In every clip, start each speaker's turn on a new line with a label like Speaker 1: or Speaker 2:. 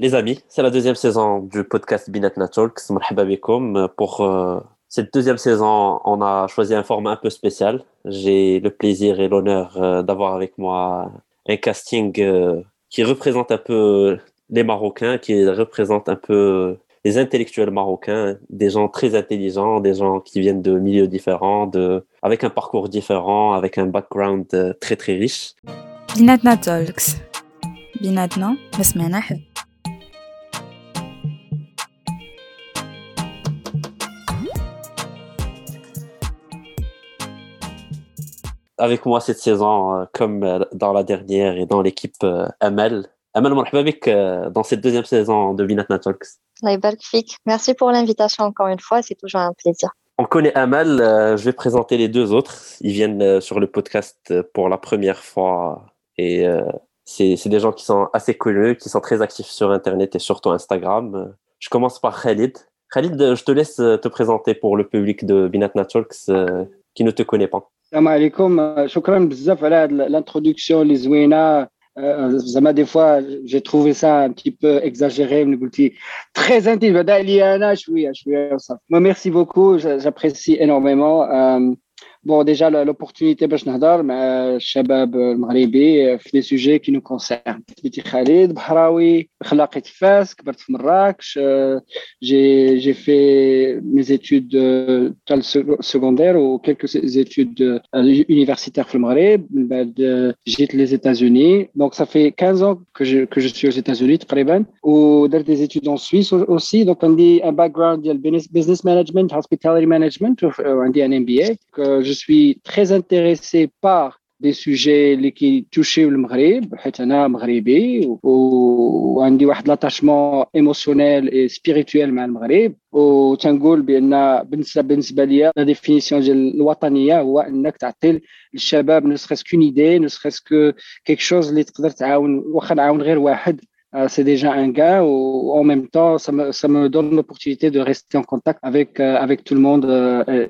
Speaker 1: Les amis, c'est la deuxième saison du podcast Binatna Talks. Pour euh, cette deuxième saison, on a choisi un format un peu spécial. J'ai le plaisir et l'honneur euh, d'avoir avec moi un casting euh, qui représente un peu les Marocains, qui représente un peu les intellectuels marocains, des gens très intelligents, des gens qui viennent de milieux différents, de, avec un parcours différent, avec un background très très riche.
Speaker 2: Binatna Talks. Binatna,
Speaker 1: avec moi cette saison, euh, comme euh, dans la dernière et dans l'équipe euh, Amel. Amel, avec dans cette deuxième saison de Binat Talks.
Speaker 3: Merci pour l'invitation encore une fois, c'est toujours un plaisir.
Speaker 1: On connaît Amel, je vais présenter les deux autres. Ils viennent sur le podcast pour la première fois et c'est des gens qui sont assez connus, qui sont très actifs sur Internet et surtout Instagram. Je commence par Khalid. Khalid, je te laisse te présenter pour le public de Binat Talks qui ne te connaît pas.
Speaker 4: السلام عليكم شكرا بزاف على الانترودكسيون اللي زوينه زعما دي فوا جي تروفي سا ان بتي بو اكزاجيري ملي قلتي تري انتيم بدا عليا انا شويه شويه وصافي ميرسي بوكو جابريسي انورميمون Bon, déjà, l'opportunité باش نهضر مع الشباب المغربي في دي سوجي كي نو كونسيرن سميتي خالد بحراوي خلاقي تفاس كبرت في مراكش جي جي في مي زيتود تاع السكوندير و كيلكو زيتود universitaires في المغرب من بعد جيت لي زيتازوني دونك ça fait 15 ans que je que je suis aux États-Unis تقريبا ودرت des études en Suisse aussi donc عندي un background ديال business management hospitality management وعندي un MBA je suis très intéressé par des sujets qui touchent le Maghreb, حيت انا مغربي وعندي واحد لاتاشمون ايموسيونيل اي سبيريتويل مع المغرب وتنقول بان بالنسبه لي لا ديفينيسيون ديال الوطنيه هو انك تعطي للشباب نو سخيس كون ايدي نو سخيس كو كيك شوز اللي تقدر تعاون واخا نعاون غير واحد c'est déjà un gain ou en même temps ça me, ça me donne l'opportunité de rester en contact avec, avec tout le monde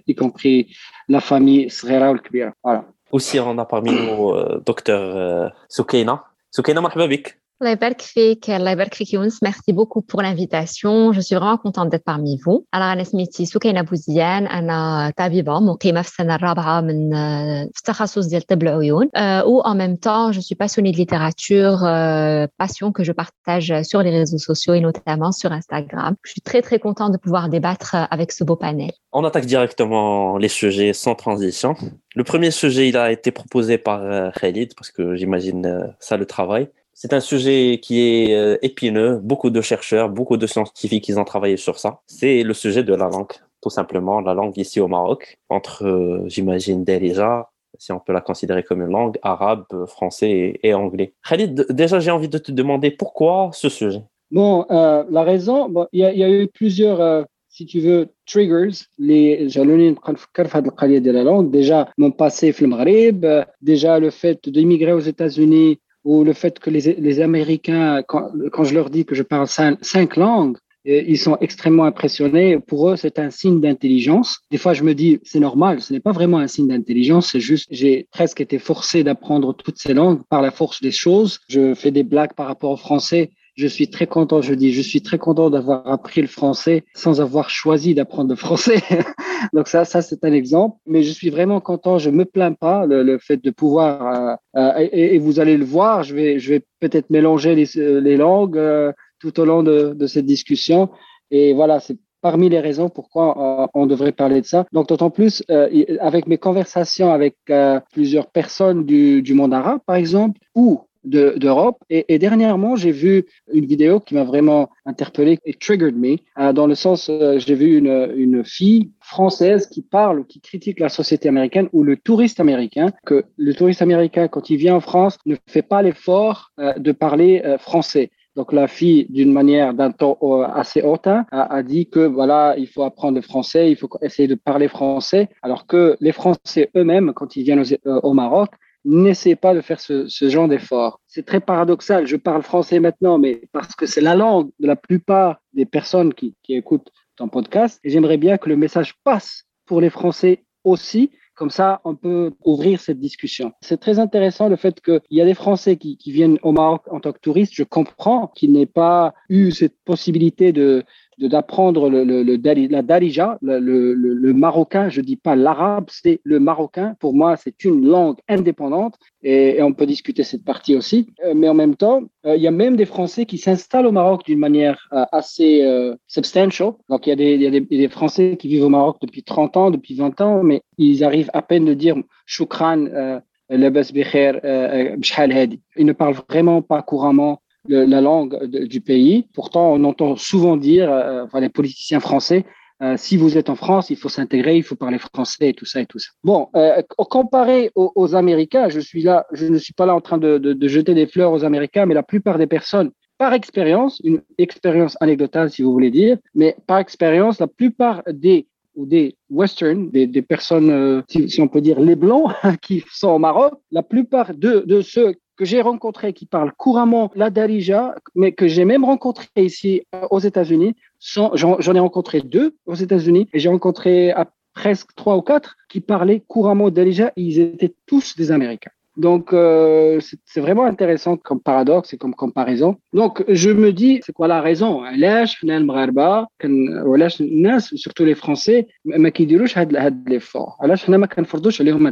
Speaker 4: y compris la famille Srera ou Voilà.
Speaker 1: Aussi, on a parmi nous euh, docteur euh, Soukaina. Soukaina, مرحبا بك.
Speaker 5: Allah يبارك فيك الله يبارك فيك يونس ميرسي بوكو بور لانفيتاسيون جو سوي فريمون كونتونت ديت بارمي فو انا انا سميتي سكينه بوزيان انا طبيبه مقيمه في السنه الرابعه من في التخصص ديال طب العيون او en même temps je suis passionnée de littérature passion que je partage sur les réseaux sociaux et notamment sur Instagram je suis très très contente de pouvoir débattre avec ce beau panel
Speaker 1: on attaque directement les sujets sans transition le premier sujet il a été proposé par Khalid parce que j'imagine ça le travail c'est un sujet qui est euh, épineux. Beaucoup de chercheurs, beaucoup de scientifiques, ils ont travaillé sur ça. C'est le sujet de la langue, tout simplement, la langue ici au Maroc, entre, euh, j'imagine, déjà, si on peut la considérer comme une langue, arabe, français et, anglais. Khalid, déjà, j'ai envie de te demander pourquoi ce sujet?
Speaker 4: Bon, euh, la raison, il y, a eu plusieurs, si tu veux, triggers les jalonines de la langue. Déjà, mon passé déjà le fait d'immigrer aux États-Unis ou le fait que les, les Américains, quand, quand, je leur dis que je parle cinq, cinq langues, ils sont extrêmement impressionnés. Pour eux, c'est un signe d'intelligence. Des fois, je me dis, c'est normal, ce n'est pas vraiment un signe d'intelligence, c'est juste, j'ai presque été forcé d'apprendre toutes ces langues par la force des choses. Je fais des blagues par rapport au français je suis très content, je dis, je suis très content d'avoir appris le français sans avoir choisi d'apprendre le français. Donc ça, ça c'est un exemple. Mais je suis vraiment content, je me plains pas le, fait de pouvoir. Euh, euh, et, vous allez le voir, je vais, je vais peut-être mélanger les, les langues euh, tout au long de, de, cette discussion. Et voilà, c'est parmi les raisons pourquoi on devrait parler de ça. Donc d'autant plus avec mes conversations avec plusieurs personnes du, du monde arabe, par exemple, ou d'Europe. et, dernièrement, j'ai vu une vidéo qui m'a vraiment interpellé et triggered me, euh, dans le sens, euh, j'ai vu une, une fille française qui parle ou qui critique la société américaine ou le touriste américain, que le touriste américain, quand il vient en France, ne fait pas l'effort euh, de parler français. Donc la fille, d'une manière d'un ton assez hautain, a, a, dit que voilà, il faut apprendre le français, il faut essayer de parler français, alors que les Français eux-mêmes, quand ils viennent au Maroc, n'essayez pas de faire ce, genre d'effort. C'est très paradoxal. Je parle français maintenant, mais parce que c'est la langue de la plupart des personnes qui, écoutent ton podcast. Et j'aimerais bien que le message passe pour les Français aussi, Comme ça, on peut ouvrir cette discussion. C'est très intéressant le fait qu'il y a des Français qui, qui viennent au Maroc en tant que touristes. Je comprends qu'ils n'aient pas eu cette possibilité de d'apprendre le, le, la darija, le, le, marocain, je dis pas l'arabe, c'est le marocain. Pour moi, c'est une langue indépendante et, on peut discuter cette partie aussi. Euh, mais en même temps, euh, il y a même des Français qui s'installent au Maroc d'une manière euh, assez substantial. Donc, il y, a des, y a des, Français qui vivent au Maroc depuis 30 ans, depuis 20 ans, mais ils arrivent à peine de dire shukran, ils ne parlent vraiment pas couramment la langue du pays. Pourtant, on entend souvent dire, euh, enfin, les politiciens français, euh, si vous êtes en France, il faut s'intégrer, il faut parler français et tout ça et tout ça. Bon, euh, comparé aux, Américains, je suis là, je ne suis pas là en train de, jeter des fleurs aux Américains, mais la plupart des personnes, par expérience, une expérience anecdotale si vous voulez dire, mais par expérience, la plupart des ou des western, des, personnes, si, on peut dire les blancs qui sont au Maroc, la plupart de ceux que j'ai rencontrés qui parlent couramment la darija, mais que j'ai même rencontré ici euh, aux États-Unis. J'en ai rencontré deux aux États-Unis et j'ai rencontré à presque trois ou quatre qui parlaient couramment darija. Ils étaient tous des Américains. Donc, euh, c'est vraiment intéressant comme paradoxe et comme comparaison. Donc, je me dis, c'est quoi la raison? Surtout les Français,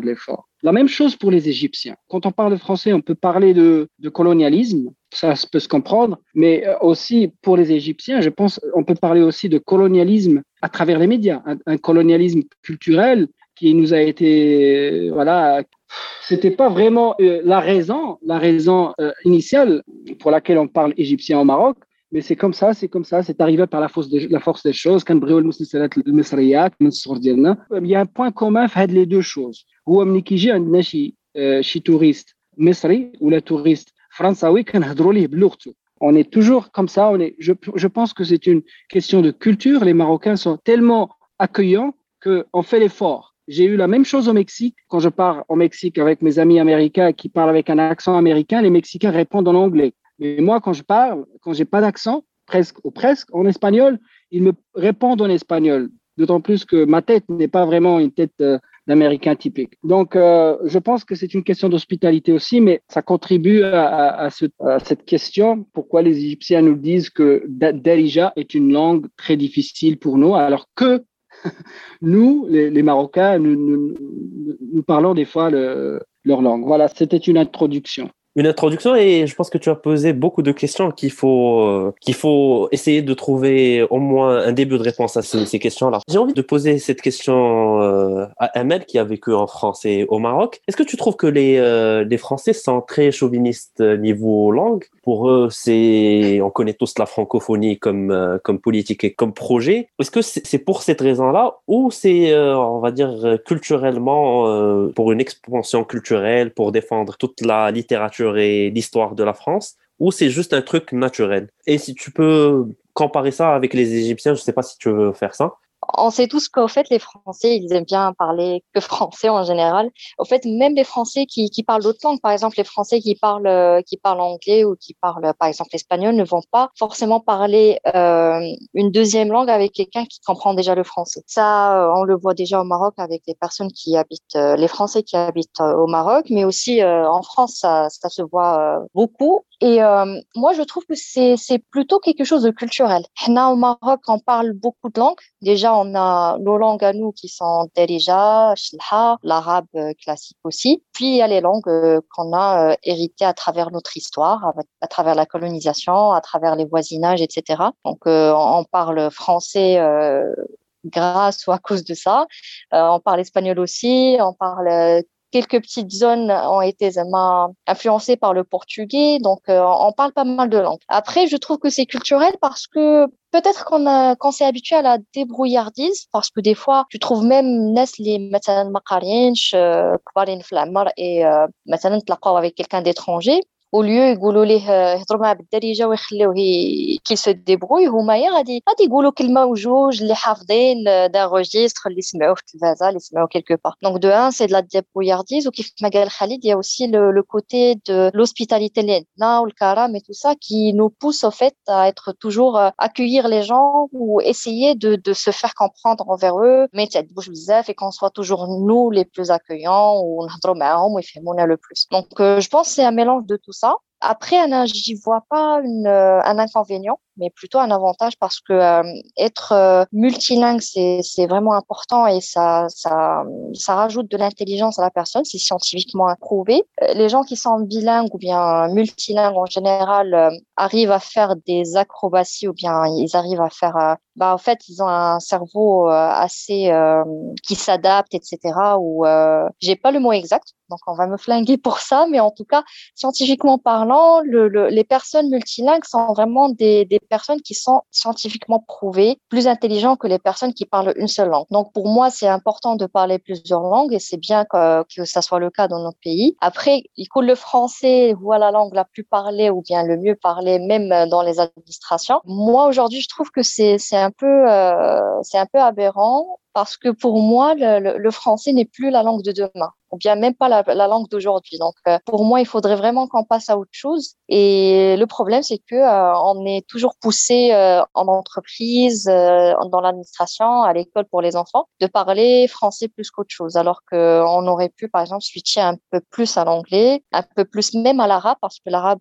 Speaker 4: l'effort. La même chose pour les Égyptiens. Quand on parle de Français, on peut parler de, colonialisme, ça peut se comprendre, mais euh, aussi pour les Égyptiens, je pense, on peut parler aussi de colonialisme à travers les médias, un, un colonialisme culturel qui nous a été voilà c'était pas vraiment euh, la raison, la raison euh, initiale pour laquelle on parle égyptien au Maroc, mais c'est comme ça, c'est comme ça, c'est arrivé par la force, de, la force des choses. Il y a un point commun entre les deux choses. هو ملي كيجي عندنا شي شي توريست مصري ولا توريست فرنساوي كنهضروا ليه بلغته on est toujours comme ça. On est, je, je pense que c'est une question de culture. Les Marocains sont tellement accueillants qu'on fait l'effort. J'ai eu la même chose au Mexique. Quand je pars au Mexique avec mes amis américains qui parlent avec un accent américain, les Mexicains répondent en anglais. Mais moi, quand je parle, quand j'ai pas d'accent, presque ou presque en espagnol, ils me répondent en espagnol. D'autant plus que ma tête n'est pas vraiment une tête euh, d'américain typique. Donc, euh, je pense que c'est une question d'hospitalité aussi, mais ça contribue à, à, ce, à, cette question. Pourquoi les Égyptiens nous disent que Darija est une langue très difficile pour nous, alors que nous, les, Marocains, nous, parlons des fois leur langue. Voilà, c'était une introduction
Speaker 1: une introduction et je pense que tu as posé beaucoup de questions qu'il faut euh, qu'il faut essayer de trouver au moins un début de réponse à ces, questions-là. J'ai envie de poser cette question euh, à Amel qui a vécu en France et au Maroc. Est-ce que tu trouves que les euh, les Français sont très chauvinistes niveau langue? Pour eux, c'est on connaît tous la francophonie comme comme politique et comme projet. Est-ce que c'est pour cette raison-là ou c'est on va dire culturellement pour une expansion culturelle pour défendre toute la littérature et l'histoire de la France ou c'est juste un truc naturel? Et si tu peux comparer ça avec les Égyptiens, je sais pas si tu veux faire ça
Speaker 3: on sait tous qu'au fait, les Français, ils aiment bien parler que français en général. Au fait, même les Français qui, qui parlent d'autres langues, par exemple, les Français qui parlent, euh, qui parlent anglais ou qui parlent, par exemple, espagnol, ne vont pas forcément parler euh, une deuxième langue avec quelqu'un qui comprend déjà le français. Ça, euh, on le voit déjà au Maroc avec les personnes qui habitent, les Français qui habitent au Maroc, mais aussi en France, ça, ça se voit beaucoup. Et moi, je trouve que c'est plutôt quelque chose de culturel. Là, au Maroc, on parle beaucoup de langues. Déjà, on a nos langues à nous qui sont Derija, Shlha, l'arabe euh, classique aussi. Puis, il y a les langues euh, qu'on a héritées à travers notre histoire, à, travers la colonisation, à travers les voisinages, etc. Donc, on parle français grâce ou à cause de ça. on parle espagnol aussi, on parle Quelques petites zones ont été influencées par le portugais, donc euh, on parle pas mal de langues. Après, je trouve que c'est culturel parce que peut-être qu'on euh, qu s'est habitué à la débrouillardise parce que des fois tu trouves même les euh, les et euh, avec quelqu'un d'étranger au lieu يقولوا ليه يهضروا معاه بالدارجه ويخليوه كي se débrouille هما يا غادي غادي يقولوا كلمه وجوج اللي حافظين دا registre اللي سمعوه في التلفازه اللي سمعوه quelque part donc de un c'est de la débrouillardise وكيف ما قال خالد il y a aussi le, le côté de l'hospitalité اللي عندنا والكرم et tout ça qui nous pousse au fait à être toujours accueillir les gens ou essayer de, de se faire comprendre envers eux mais bouge بزاف et qu'on soit toujours nous les plus accueillants ou نهضروا معاهم ويفهمونا le plus donc euh, je pense c'est un mélange de tout ça après, j'y vois pas euh, un inconvénient, mais plutôt un avantage parce que euh, être euh, multilingue, c'est vraiment important et ça, ça, ça rajoute de l'intelligence à la personne. C'est scientifiquement prouvé. Les gens qui sont bilingues ou bien multilingues en général arrivent à faire des acrobaties ou bien ils arrivent à faire. bah, en fait, ils ont un cerveau assez qui s'adapte, etc. Ou j'ai pas le mot exact, donc on va me flinguer pour ça, mais en tout cas, scientifiquement parlant, le, le, les personnes multilingues sont vraiment des, personnes qui sont scientifiquement prouvées plus intelligentes que les personnes qui parlent une seule langue. Donc pour moi, c'est important de parler plusieurs langues et c'est bien que, que ça soit le cas dans notre pays. Après, il le français ou la langue la plus parlée ou bien le mieux parlé, même dans les administrations. Moi aujourd'hui, je trouve que c'est euh, c'est un peu aberrant parce que pour moi, le, français n'est plus la langue de demain ou bien même pas la, la langue d'aujourd'hui. Donc, euh, pour moi, il faudrait vraiment qu'on passe à autre chose. Et le problème, c'est que euh, on est toujours poussé euh, en entreprise, dans l'administration, à l'école pour les enfants, de parler français plus qu'autre chose, alors qu'on aurait pu, par exemple, switcher un peu plus à l'anglais, un peu plus même à l'arabe, parce que l'arabe,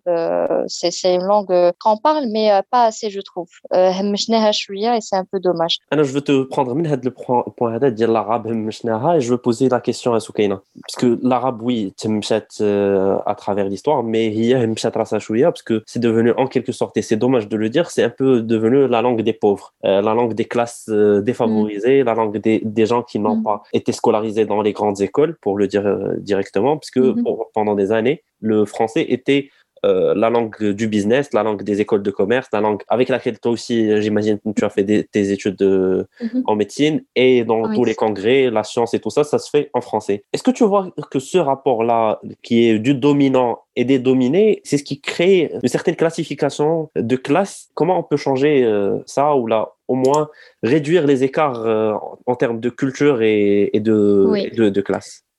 Speaker 3: c'est une langue qu'on parle, mais pas assez, je trouve. et c'est un peu dommage.
Speaker 1: Alors, je veux te prendre le point de l'arabe, et je veux poser la question à Soukaina parce que l'arabe oui تمشات euh, à travers l'histoire mais هي مشات راسها شويه parce que c'est devenu en quelque sorte et c'est dommage de le dire c'est un peu devenu la langue des pauvres euh, la langue des classes euh, défavorisées la langue des, des gens qui n'ont mm. pas été scolarisés dans les grandes écoles pour le dire directement parce que mm -hmm. pendant des années le français était euh, la langue du business, la langue des écoles de commerce, la langue avec laquelle toi aussi, j'imagine, tu as fait des, tes études de, mm-hmm. en médecine et dans tous les congrès, la science et tout ça, ça se fait en français. Est-ce que tu vois que ce rapport-là, qui est du dominant et des dominés, c'est ce qui crée une certaine classification de classe? Comment on peut changer euh, ça ou là, au moins réduire les écarts euh, en, termes de culture et, et, de, et de, de classe?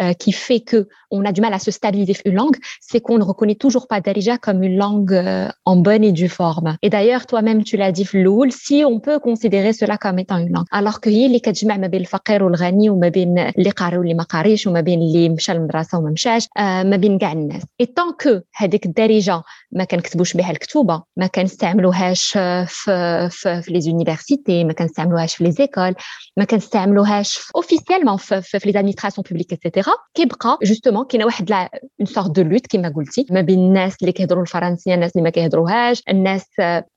Speaker 5: euh, qui fait que on a du mal à se stabiliser une langue, c'est qu'on ne reconnaît toujours pas Darija comme une langue euh, en bonne et due forme. Et d'ailleurs, toi-même, tu l'as dit, Floul, si on peut considérer cela comme étant une langue. Alors que هي اللي كتجمع ما بين الفقير والغني وما بين اللي قاري واللي ما قاريش وما بين اللي مشى للمدرسه وما مشاش ما بين كاع الناس. Et tant que هذيك الدارجه ما كنكتبوش بها الكتوبه ما كنستعملوهاش في في, في لي زونيفرسيتي ما كنستعملوهاش في لي زيكول ما كنستعملوهاش اوفيسيالمون في, في, في لي ادمينستراسيون بوبليك اتسيتيرا كيبقى جوستومون كاينة واحد اون سورت دو لوت كما قلتي ما بين الناس اللي كيهضروا الفرنسيه الناس اللي ما كيهضروهاش الناس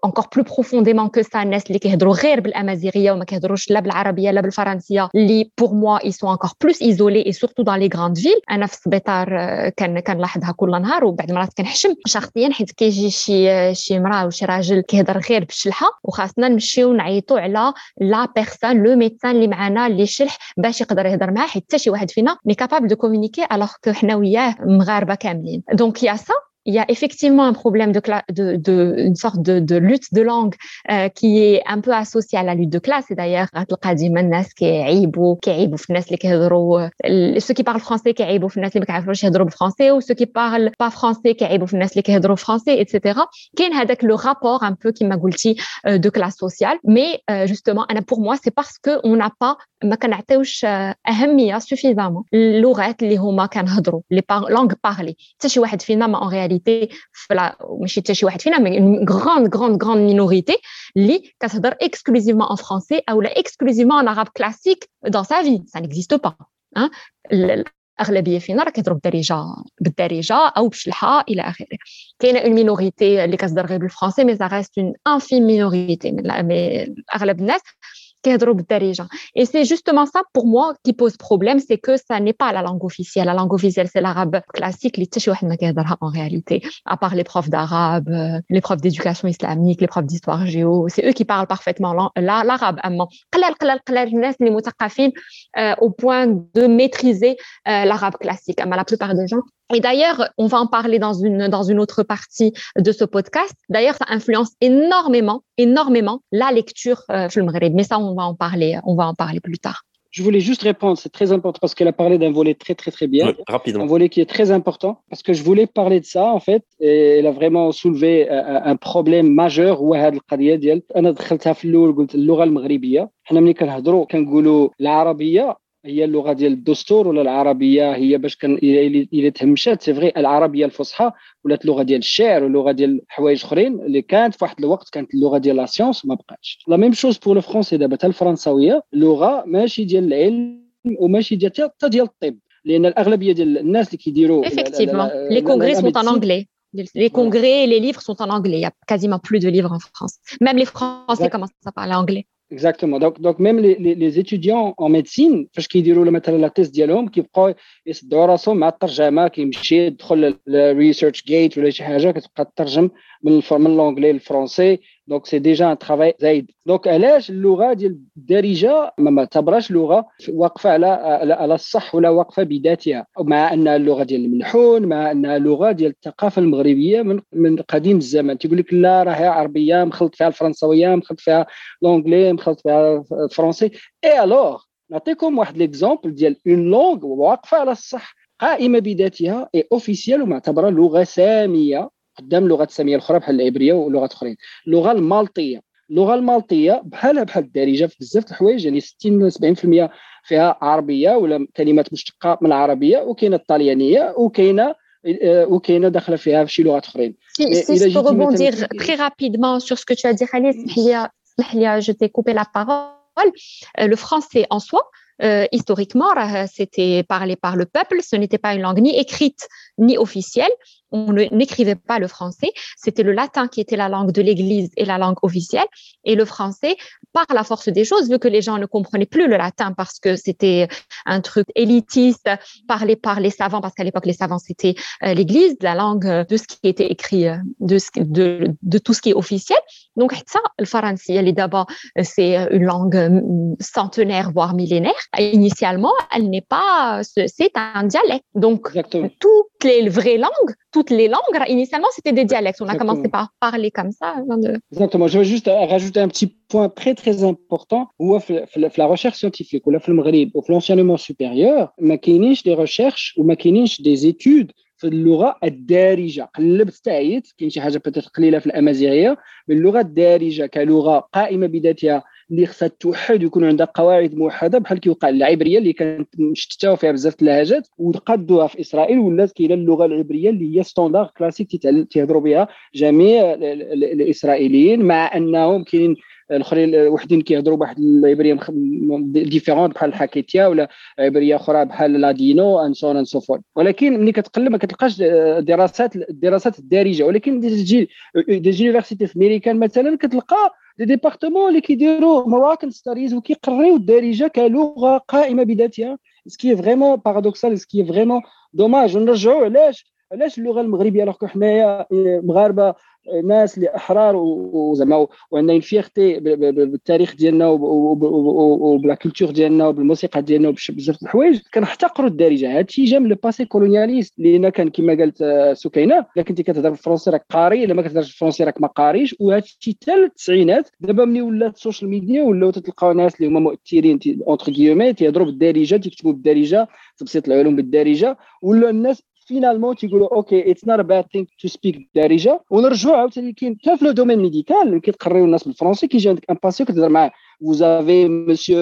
Speaker 5: انكور بلو بروفونديمون كو سا الناس اللي كيهضروا غير بالامازيغيه وما كيهضروش لا بالعربيه لا بالفرنسيه اللي بور موا اي سون انكور بلوس ايزولي اي سورتو دون لي غراند فيل أنا في السبيطار كان كنلاحظها كل نهار وبعد مرات كنحشم شخصيا حيت كيجي شي شي مراه ولا شي راجل كيهضر غير بالشلحه وخاصنا نمشيو نعيطوا على لا بيرسون لو ميدسان اللي معنا اللي شلح باش يقدر يهضر معاه حيت حتى شي واحد فينا مي de communiquer alors que nous sommes Donc, il y a ça il y a effectivement un problème de, de, de une sorte de, de lutte de langue euh, qui est un peu associée à la lutte de classe. Et d'ailleurs, ceux qui parlent français français ou ceux qui parlent pas français français, etc. avec le rapport un peu qui m'a euh, de classe sociale. Mais euh, justement, pour moi, c'est parce que on n'a pas ما كنعطيوش اهميه suffisamment اللغات اللي هما كنهضروا لي langues parlées حتى شي واحد فينا ما en réalité réalité ماشي حتى شي واحد فينا mais une grande grande grande minorité اللي كتهضر exclusivement en français ou exclusivement en arabe classique dans sa vie ça n'existe pas hein الاغلبيه فينا راه كيهضروا بالدارجه بالدارجه او بشلحه الى اخره كاينه اون مينوريتي اللي كتهضر غير بالفرنسي مي سا ريست اون انفيم مينوريتي من اغلب الناس Et c'est justement ça pour moi qui pose problème, c'est que ça n'est pas la langue officielle. La langue officielle, c'est l'arabe classique, en réalité, à part les profs d'arabe, euh, les profs d'éducation islamique, les profs d'histoire géo, c'est eux qui parlent parfaitement l'arabe. Euh, au point de maîtriser euh, l'arabe classique. La plupart des gens et d'ailleurs, on va en parler dans une, dans une autre partie de ce podcast. D'ailleurs, ça influence énormément, énormément la lecture euh, Mais ça, on va en parler, on va en parler plus tard.
Speaker 4: Je voulais juste répondre, c'est très important parce qu'elle a parlé d'un volet très très très bien,
Speaker 1: rapidement.
Speaker 4: un volet qui est très important parce que je voulais parler de ça en fait et elle a vraiment soulevé euh, un problème majeur هو هذه القضيه ديال انا دخلتها في الاول قلت اللغه المغربيه حنا ملي كنهضروا كنقولوا العربيه هي اللغة ديال الدستور ولا العربية؟ هي باش كان إلى تهمشات سي فغي العربية الفصحى ولات اللغة ديال الشعر ولغه ديال حوايج أخرين اللي كانت في واحد الوقت كانت اللغة ديال لا سيونس وما بقاتش. لا ميم شوز بور لو فرونسي دابا حتى الفرنساوية لغة ماشي ديال العلم وماشي ديال حتى ديال الطب. لأن الأغلبية ديال الناس اللي كيديروا
Speaker 5: effectivement. les congrès sont en anglais. Les congrès, les livres sont en anglais. Il n'y a quasiment plus de livres en France. Même les Français commencent à parler anglais.
Speaker 4: Exactement. Donc, donc même les, les, les étudiants en médecine, فاش كيديروا مثلا لا تيست ديالهم كيبقاو يصدعوا راسهم مع الترجمه كيمشي يدخل الريسيرش جيت ولا شي حاجه كتبقى تترجم من من لونجلي للفرونسي دونك سي ديجا ان ترافاي زايد دونك علاش اللغة ديال الدارجه ما تعتبرهاش لغه واقفه على على الصح ولا واقفه بذاتها مع انها اللغة ديال الملحون مع انها لغه ديال الثقافه المغربيه من من قديم الزمن تيقول لك لا راهي عربيه مخلط فيها الفرنسويه مخلط فيها لونجلي مخلط فيها الفرنسي اي الوغ نعطيكم واحد ليكزومبل ديال اون لونغ واقفه على الصح قائمه بذاتها اي اوفيسيال ومعتبره لغه ساميه قدام اللغات الساميه الأخرى بحال العبرية ولغات أخرين. اللغة المالطية اللغة المالطية بحالها بحال الدارجة في بزاف الحوايج يعني 60 70% فيها عربية ولا كلمات مشتقة من العربية وكاينة الطليانية وكاينة وكاينة داخلة فيها في شي لغات أخرين.
Speaker 5: Si, si je peux rebondir très rapidement sur ce que tu as dit, Khalid, je t'ai coupé la parole. Le français en soi, euh, historiquement, c'était parlé par le peuple, ce n'était pas une langue ni écrite ni officielle, on n'écrivait pas le français, c'était le latin qui était la langue de l'Église et la langue officielle, et le français, par la force des choses, vu que les gens ne comprenaient plus le latin parce que c'était un truc élitiste, parlé par les savants, parce qu'à l'époque les savants c'était euh, l'Église, la langue de ce qui était écrit, euh, de, de, de tout ce qui est officiel. Donc ça, le français, d'abord, c'est une langue centenaire voire millénaire. Initialement, elle n'est pas, c'est un dialecte. Donc toutes les vraies langues toutes les langues, initialement, c'était des dialectes. On a commencé par parler comme ça.
Speaker 4: Exactement. Je veux juste rajouter un petit point très, très important. La recherche scientifique, ou l'enseignement supérieur, ما كاينينش des recherches ou ما كاينينش des études في اللغه الدارجه قلبت تعيت كاين شي حاجه قليله في الامازيغيه باللغه الدارجه كلغه قائمه بذاتها اللي خصها توحد ويكون عندها قواعد موحدة بحال كيوقع العبرية اللي كانت مشتتة وفيها بزاف اللهجات وقادوها في إسرائيل ولات كاينة اللغة العبرية اللي هي ستوندار كلاسيك تيهضروا بها جميع الإسرائيليين مع أنهم كاينين الأخرين وحدين كيهضروا بواحد العبريه ديفيرونت بحال الحاكيتيا ولا عبريه أخرى بحال لادينو ان سون ان سو فور ولكن ملي كتقلب ما كتلقاش دراسات الدراسات الدارجة. ولكن تجي دي جونيفرسيتي في امريكان مثلا كتلقى دي ديبارتمون اللي كيديروا مراكن ستاريز وكيقريو الدارجة كلغة قائمة بذاتها. سكي فريمون بارادوكسال سكي فريمون دوماج ونرجعوا علاش علاش اللغة المغربية الوغ حنايا مغاربة ناس اللي إحرار وزعما وعندنا فيغتي بالتاريخ ديالنا وبلا كولتور ديالنا وبالموسيقى ديالنا وبزاف الحوايج كنحتقروا الدارجة. هادشي جا من الباسي كولونياليست لأن كان كما قالت سكينة. إلا كنتي كتهضر بالفرنسي راك قاري إلا ما كتهضرش بالفرنسي راك ما قاريش. وهادشي حتى التسعينات دابا ملي ولات السوشيال ميديا ولاو تلقاو ناس اللي هما مؤثرين اونتر كيومي تيهضروا بالدارجة تيكتبوا بالدارجة تبسيط العلوم بالدارجة. ولا الناس فينالمون تيقولوا أوكي اتس نوت باد ثينك تو سبيك دارجه ونرجعوا عاوتاني كاين حتى في لو دومين ميديكال كيتقريو الناس بالفرنسي كيجي عندك ان باسيو كتهضر معاه فوزافي مسيو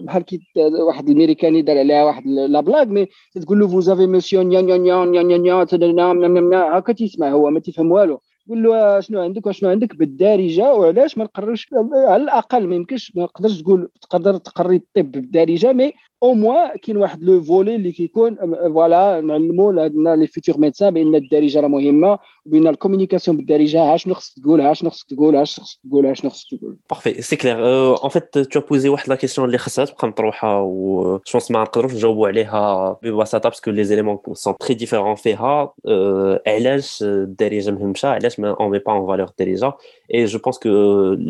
Speaker 4: بحال كي واحد الميريكاني دار عليها واحد لا بلاك مي تقول له فوزافي مسيو نيا نيا نيا نيا نيا هكا تيسمع هو ما تيفهم والو قول له شنو عندك وشنو عندك بالدارجه وعلاش ما نقررش على الاقل ما يمكنش ما تقدرش تقول تقدر تقري الطب بالدارجه مي au moins كاين واحد لو فولي اللي كيكون فوالا نعلموا لي فيتور ميدسان بان الدارجه راه مهمه وبان الكوميونيكاسيون بالدارجه ها شنو خصك تقول ها شنو خصك تقول ها شنو خصك تقول ها شنو خصك تقول
Speaker 1: بارفي سي كلير ان فيت تو بوزي واحد لا كيسيون اللي خصها تبقى مطروحه و جونس ما نقدروش نجاوبوا عليها ببساطه باسكو لي زيليمون سون تري ديفيرون فيها علاش الدارجه مهمشه علاش ما اون مي با اون فالور الدارجه Et je pense que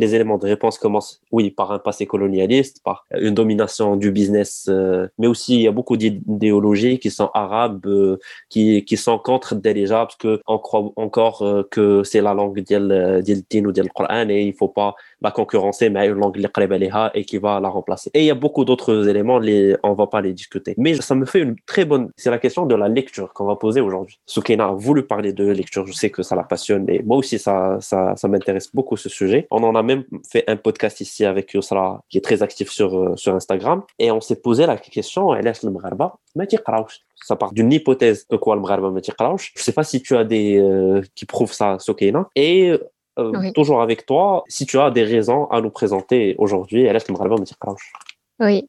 Speaker 1: les éléments de réponse commencent, oui, par un passé colonialiste, par une domination du business, euh, mais aussi il y a beaucoup d'idéologies qui sont arabes, euh, qui, qui sont contre Darija, parce qu'on croit encore euh, que c'est la langue d'Il Din ou d'Il Coran et il faut pas la concurrencer, mais une langue et qui va la remplacer. Et il y a beaucoup d'autres éléments, les, on va pas les discuter. Mais ça me fait une très bonne, c'est la question de la lecture qu'on va poser aujourd'hui. Soukaina a voulu parler de lecture, je sais que ça la passionne et moi aussi ça, ça, m'intéresse beaucoup ce sujet. On en a même fait un podcast ici avec Yusra qui est très actif sur, sur Instagram et on s'est posé question, elle est le ça part d'une hypothèse de quoi le Je sais pas si tu as des euh, qui prouvent ça, Soukaina. Et euh,
Speaker 5: Oui.
Speaker 1: toujours avec toi, si tu as des raisons à nous présenter aujourd'hui, elle est le
Speaker 5: Oui.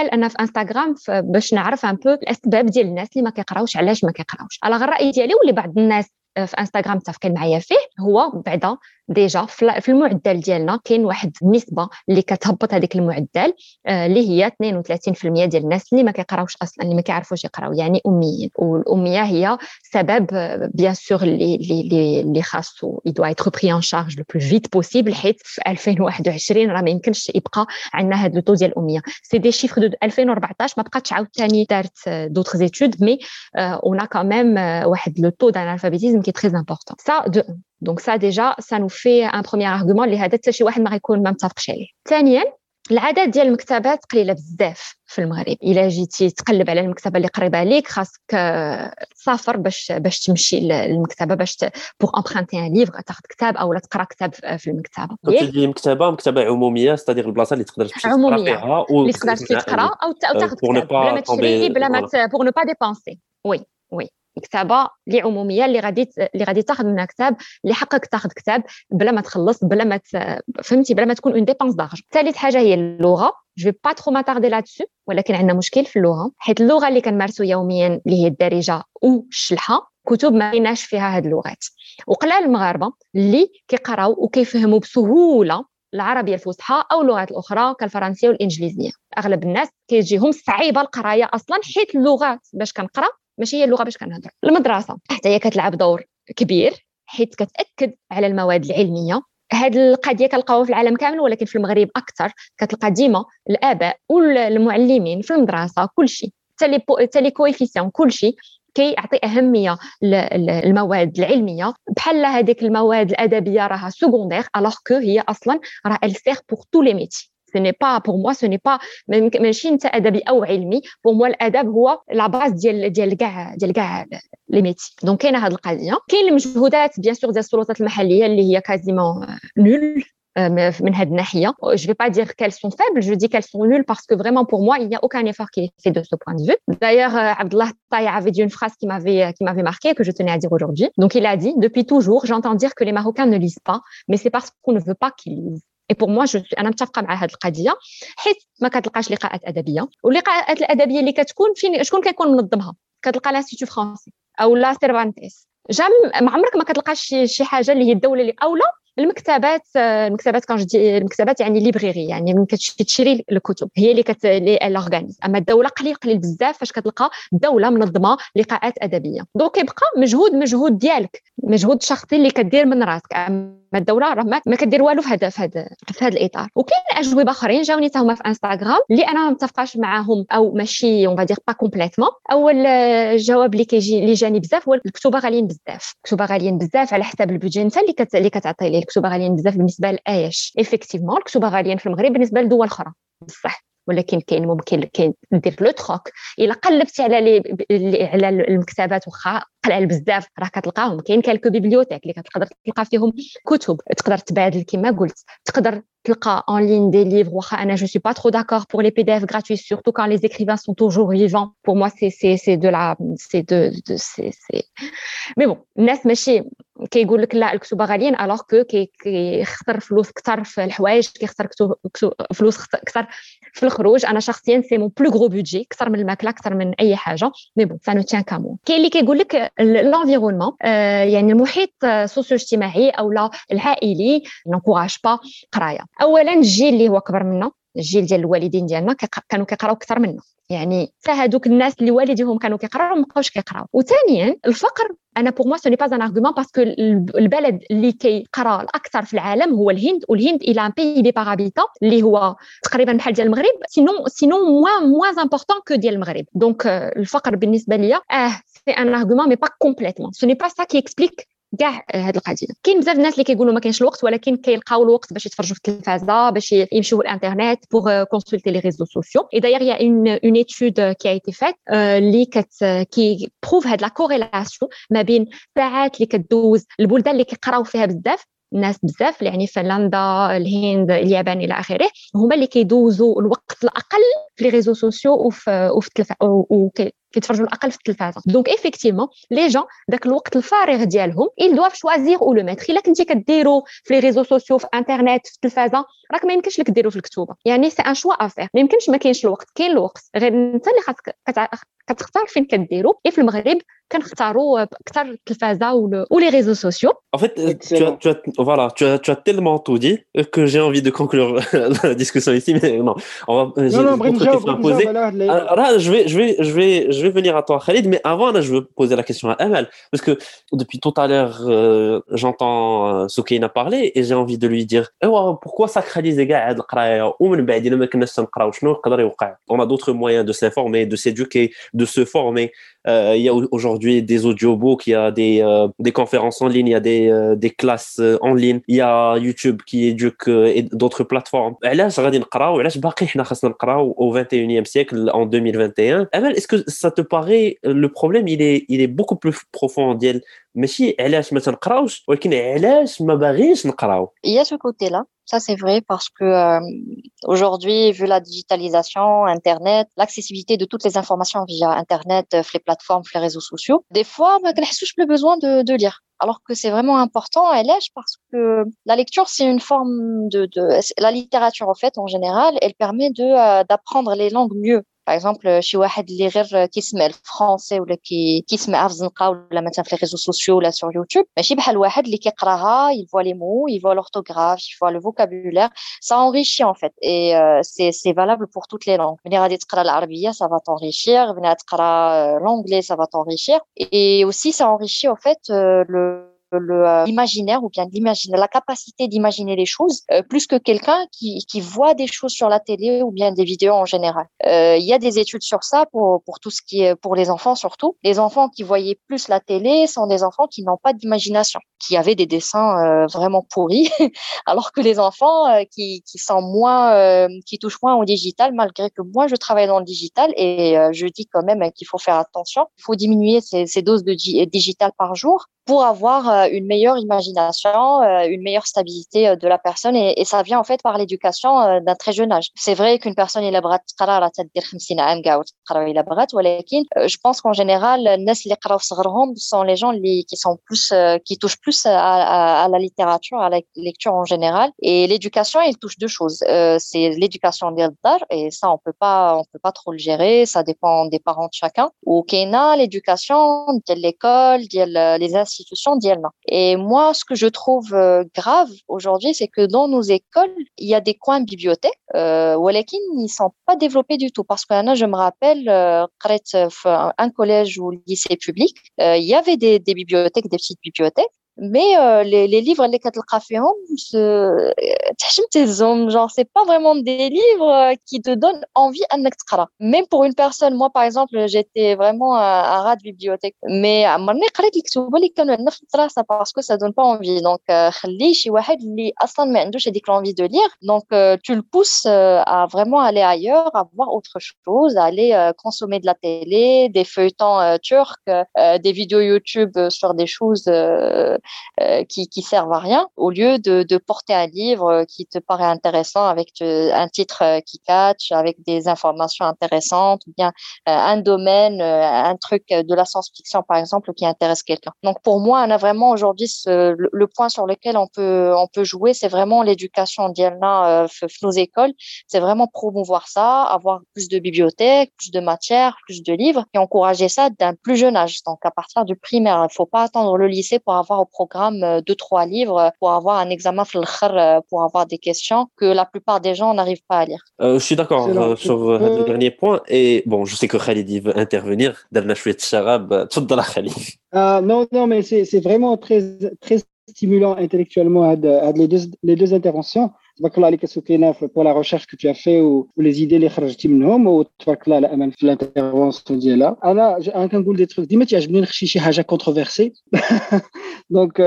Speaker 5: أنا في انستغرام باش نعرف ان بو الأسباب ديال الناس اللي ما كيقراوش علاش ما كيقراوش. على الرأي ديالي واللي بعض الناس في انستغرام متفقين معايا فيه هو بعدا ديجا في المعدل ديالنا كاين واحد النسبة اللي كتهبط هذيك المعدل اللي هي 32% ديال الناس اللي ما كيقراوش أصلا اللي ما كيعرفوش يقراو يعني أميين. والأمية هي سبب بيان سور اللي اللي اللي خاصو يدوا ايتر بري ان شارج لو بلو فيت بوسيبل حيت في 2021 راه ما يمكنش يبقى عندنا هذا لو تو ديال الأمية. سي دي شيفر دو 2014 ما بقاتش عاوتاني دارت دوطخ زيتود مي اون ا كان واحد لو تو d'analphabétisme qui est très important. Ça Donc ça déjà, ça nous fait un premier argument اللي هذا حتى شي واحد ما غيكون ما متفقش عليه. ثانيا العدد ديال المكتبات قليله بزاف في المغرب الا جيتي تقلب على المكتبه اللي قريبه ليك خاصك تسافر باش باش تمشي للمكتبه باش بوغ امبرانتي ان ليفغ تاخذ كتاب أو لا تقرا كتاب في المكتبه
Speaker 1: تجي مكتبه مكتبه عموميه ستادير البلاصه اللي تقدر تمشي
Speaker 5: تقرا فيها اللي تقدر تمشي تقرا أو أو تاخذ كتاب بلا ما تشري بلا ما بوغ نو با ديبونسي وي وي مكتبة اللي عموميه اللي غادي اللي غادي تاخذ منها كتاب اللي حقك تاخذ كتاب بلا ما تخلص بلا ما فهمتي؟ بلا ما تكون اون ديبونس دارج ثالث حاجة هي اللغة. جو با ترو ماتاردي لا دسو ولكن عندنا مشكل في اللغة. حيت اللغة اللي كنمارسو يوميا اللي هي الدارجة أو الشلحه كتب ما كايناش فيها هاد اللغات. وقلال المغاربة اللي كيقراو وكيفهموا بسهولة العربية الفصحى أو اللغات الأخرى كالفرنسية والإنجليزية. أغلب الناس كيجيهم صعيبة القراية أصلا حيت اللغات باش كنقرأ ماشي هي اللغة باش كنهضر المدرسة. حتى هي كتلعب دور كبير حيت كتأكد على المواد العلمية. هاد القضية كنلقاوها في العالم كامل ولكن في المغرب أكثر. كتلقى ديما الآباء والمعلمين في المدرسة كلشي. حتى لي كويفيسيون كلشي كيعطي أهمية للمواد العلمية. بحال هذيك المواد الأدبية راها سكوندير الوغ كو هي أصلا راه ال سير بور تو لي ميتي ce n'est pas pour moi ce n'est pas ماشي انت ادبي او علمي pour moi الادب هو لا باز ديال ديال كاع ديال كاع لي ميتي دونك كاينه هذه القضيه كاين المجهودات بيان سور ديال السلطات المحليه اللي هي كازيمون نول من هذه الناحيه je vais pas dire qu'elles sont faibles je dis qu'elles sont nulles parce que vraiment pour moi il n'y a aucun effort qui est fait de ce point de vue d'ailleurs Abdullah Taïa avait dit une phrase qui m'avait qui m'avait marqué que je tenais à dire aujourd'hui donc il a dit depuis toujours j'entends dire que les Marocains ne lisent pas mais c'est parce qu'on ne veut pas qu'ils lisent اي بور موا أنا متفقه مع هذه القضية حيت ما كتلقاش لقاءات أدبية. واللقاءات الأدبية اللي كتكون فين شكون كيكون منظمها؟ كتلقى لانستيتو فرونسي أو لا سيرفانتيس. جام ما عمرك ما كتلقاش شي حاجة اللي هي الدولة اللي أولى المكتبات المكتبات كنجي المكتبات يعني ليبريري يعني من كتمشي تشري الكتب. هي اللي كت اللي أما الدولة قليل قليل بزاف فاش كتلقى الدولة منظمة لقاءات أدبية. دونك كيبقى مجهود مجهود ديالك. مجهود شخصي اللي كدير من راسك. اما الدولة راه ما كدير والو في هذا في هذا في هذا الإطار. وكاين أجوبة أخرين جاوني حتى هما في انستغرام اللي أنا ما متفقاش معاهم أو ماشي اون فادير با كومبليتمون أول جواب اللي كيجي اللي جاني بزاف هو الكتب غاليين بزاف. الكتب غاليين بزاف على حساب البودجي أنت اللي كت... اللي كتعطي ليه الكتب غاليين بزاف بالنسبة لايش ايفيكتيفمون الكتب غاليين في المغرب بالنسبة لدول أخرى. بصح. ولكن كاين ممكن كاين دير لو تروك إلا قلبتي على على المكتبات واخا قلال بزاف راه كتلقاهم. كاين كالكو بيبليوتيك اللي كتقدر تلقى فيهم كتب تقدر تبادل كما قلت. تقدر تلقى en ligne des livres. واخا أنا je suis pas trop d'accord pour les PDF gratuits surtout quand les écrivains sont toujours vivants. Pour moi c'est c'est c'est de la c'est de, de c'est c'est. Mais bon الناس ماشي كيقول لك لا الكتب غاليين الوغ كو كيخسر فلوس كثر في الحوايج كيخسر فلوس كثر في الخروج. أنا شخصيا سي مون بلو غرو بودجي أكثر من الماكلة أكثر من أي حاجة. مي بون سا نو تيان كامون كاين اللي كيقول لك لونفيرونمون يعني المحيط السوسيو اجتماعي أو العائلي نكوراج با قراية. اولا الجيل اللي هو كبر منا الجيل ديال الوالدين ديالنا كانوا كيقراو أكثر منا. يعني هذوك الناس اللي والديهم كانوا كيقراو ما بقاوش كيقراو. وثانيا الفقر. أنا بور موا سو ني با ان ارغومون باسكو البلد اللي كيقرا الأكثر في العالم هو الهند. والهند إلى ان بي بي باغ اللي هو تقريبا بحال ديال المغرب سينون سينون موان موان امبورطون كو ديال المغرب. دونك الفقر بالنسبة ليا آه سي ان ارغومون مي با كومبليتمون سو ني با سا كي اكسبليك كاع هاد القضية. كاين بزاف الناس اللي كيقولوا ما كاينش الوقت ولكن كيلقاو الوقت باش يتفرجوا في التلفازة باش يمشيو الإنترنت بوغ كونسلتي لي ريزو سوسيو اي داير يا اون اون ايتود كي ايتي فات اللي كت كي بروف هاد لا كوريلاسيون ما بين الساعات اللي كدوز البلدان اللي كيقراو فيها بزاف الناس بزاف يعني فنلندا الهند اليابان إلى اخره هما اللي كيدوزوا الوقت الاقل في لي ريزو سوسيو وفي وفي كيتفرجوا الأقل في التلفازة. دونك ايفيكتيفمون لي جون داك الوقت الفارغ ديالهم ils doivent choisir ou le mettre. إلا كنتي كديروا في لي ريزو سوسيو في انترنت في التلفازة راك ما يمكنش لك ديروا في الكتوبة. يعني سي ان شوا افير ما يمكنش ما كاينش الوقت. كاين الوقت. غير أنت اللي خاصك كتختار فين كديروا اي في المغرب كنختاروا اكثر التلفازه ou les réseaux sociaux.
Speaker 1: En fait, tu as, tu as, voilà, tu as, tu as tellement tout dit que j'ai envie de conclure la discussion ici, mais non, on va,
Speaker 4: non, non,
Speaker 1: d'autres questions à poser. Alors, je vais, je vais, je vais, je vais venir à toi, Khalid, mais avant, là, je veux poser la question à Amal, parce que depuis tout à l'heure, euh, j'entends euh, Soukaina parler et j'ai envie de lui dire, eh, wow, pourquoi sacraliser قاعد القرايه ومن بعد الا ما كناش نقراو شنو يقدر يوقع on a d'autres moyens de s'informer de s'éduquer de se former euh, il y a aujourd'hui des audiobooks, il y a des, euh, des conférences en ligne, il y a des, euh, des classes euh, en ligne, il y a YouTube qui éduque euh, et d'autres plateformes. علاش غادي نقراو علاش باقي حنا خاصنا نقراو au 21e siècle en 2021 Amal, est-ce que ça te paraît le problème il est il est beaucoup plus profond ديال ماشي علاش ما تنقراوش ولكن علاش ما باغيش نقراو
Speaker 3: Il y a ce côté-là. ça, c'est vrai parce que euh, aujourd'hui, vu la digitalisation, Internet, l'accessibilité de toutes les informations via Internet, euh, les plateformes, les réseaux sociaux, des fois, bah, on n'a plus besoin de, lire. Alors que c'est vraiment important, elle est parce que la lecture, c'est une forme de, de, la littérature, en fait, en général, elle permet de, euh, d'apprendre les langues mieux Par exemple, شي واحد اللي غير كيسمع الفرونسي ولا كي كيسمعها في الزنقه ولا مثلا في les réseaux sociaux ولا sur YouTube ماشي بحال واحد اللي كيقراها il voit les mots il voit l'orthographe il voit le vocabulaire ça enrichit en fait et euh, c'est c'est valable pour toutes les langues ملي غادي تقرا العربيه ça va t'enrichir ملي تقرا l'anglais ça va t'enrichir et aussi ça enrichit en fait euh, l'imaginaire ou bien l'imaginer la capacité d'imaginer les choses euh, plus que quelqu'un qui, qui voit des choses sur la télé ou bien des vidéos en général. Euh, Il y a des études sur ça pour, pour tout ce qui est pour les enfants surtout. Les enfants qui voyaient plus la télé sont des enfants qui n'ont pas d'imagination, qui avaient des dessins euh, vraiment pourris, alors que les enfants euh, qui, qui sont moins, euh, qui touchent moins au digital, malgré que moi je travaille dans le digital et euh, je dis quand même qu'il faut faire attention, il faut diminuer ces, ces doses de di digital par jour pour avoir euh, une meilleure imagination, euh, une meilleure stabilité euh, de la personne. Et, et ça vient en fait par l'éducation d'un très jeune âge. C'est vrai qu'une personne, il a je pense qu'en général, sont les gens qui sont plus, qui touchent plus à, à, à la littérature, à la lecture en général. Et l'éducation, elle touche deux choses. C'est l'éducation des et ça, on peut pas, on peut pas trop le gérer. Ça dépend des parents de chacun. Au Ou l'éducation, l'école, les institutions et moi, ce que je trouve euh, grave aujourd'hui, c'est que dans nos écoles, il y a des coins bibliothèques, euh, qui ils ne sont pas développés du tout. Parce que là, je me rappelle, euh, euh, un collège ou lycée public, il y avait des, des bibliothèques, des petites bibliothèques, mais euh, les, les, livres les euh, genre c'est pas vraiment des livres euh, qui te donnent envie à lire même pour une personne moi par exemple j'étais vraiment à ras de bibliothèque. Mais euh, à mon ça parce que ça donne pas envie. Donc envie de lire. Donc tu le pousses à vraiment aller ailleurs à voir autre chose à aller consommer de la télé des feuilletons turcs des vidéos YouTube sur des choses euh, qui, servent à rien, au lieu de, porter un livre qui te paraît intéressant avec un titre euh, qui catch, avec des informations intéressantes, ou bien euh, un domaine, un truc de la science-fiction par exemple qui intéresse quelqu'un. Donc pour moi, on a vraiment aujourd'hui le, point sur lequel on peut on peut jouer, c'est vraiment l'éducation d'Yelna nos écoles, c'est vraiment promouvoir ça, avoir plus de bibliothèques, plus de matières, plus de livres et encourager ça d'un plus jeune âge. Donc à partir du primaire, il faut pas attendre le lycée pour avoir programme euh, deux, trois livres euh, pour avoir un examen euh, pour avoir des questions que la plupart des gens n'arrivent pas à lire.
Speaker 1: je suis d'accord sur le dernier point. Et bon, je sais que Khalid veut intervenir.
Speaker 4: non, non, mais c'est vraiment très, très stimulant intellectuellement les deux, les deux interventions. تبارك الله عليك سكينه pour la recherche que tu as fait ou, les idées اللي خرجتي منهم وتبارك الله على امل في الانترفونسيون ديالها انا انا كنقول دي تروك ديما تعجبني نخشي شي حاجه كونتروفيرسي دونك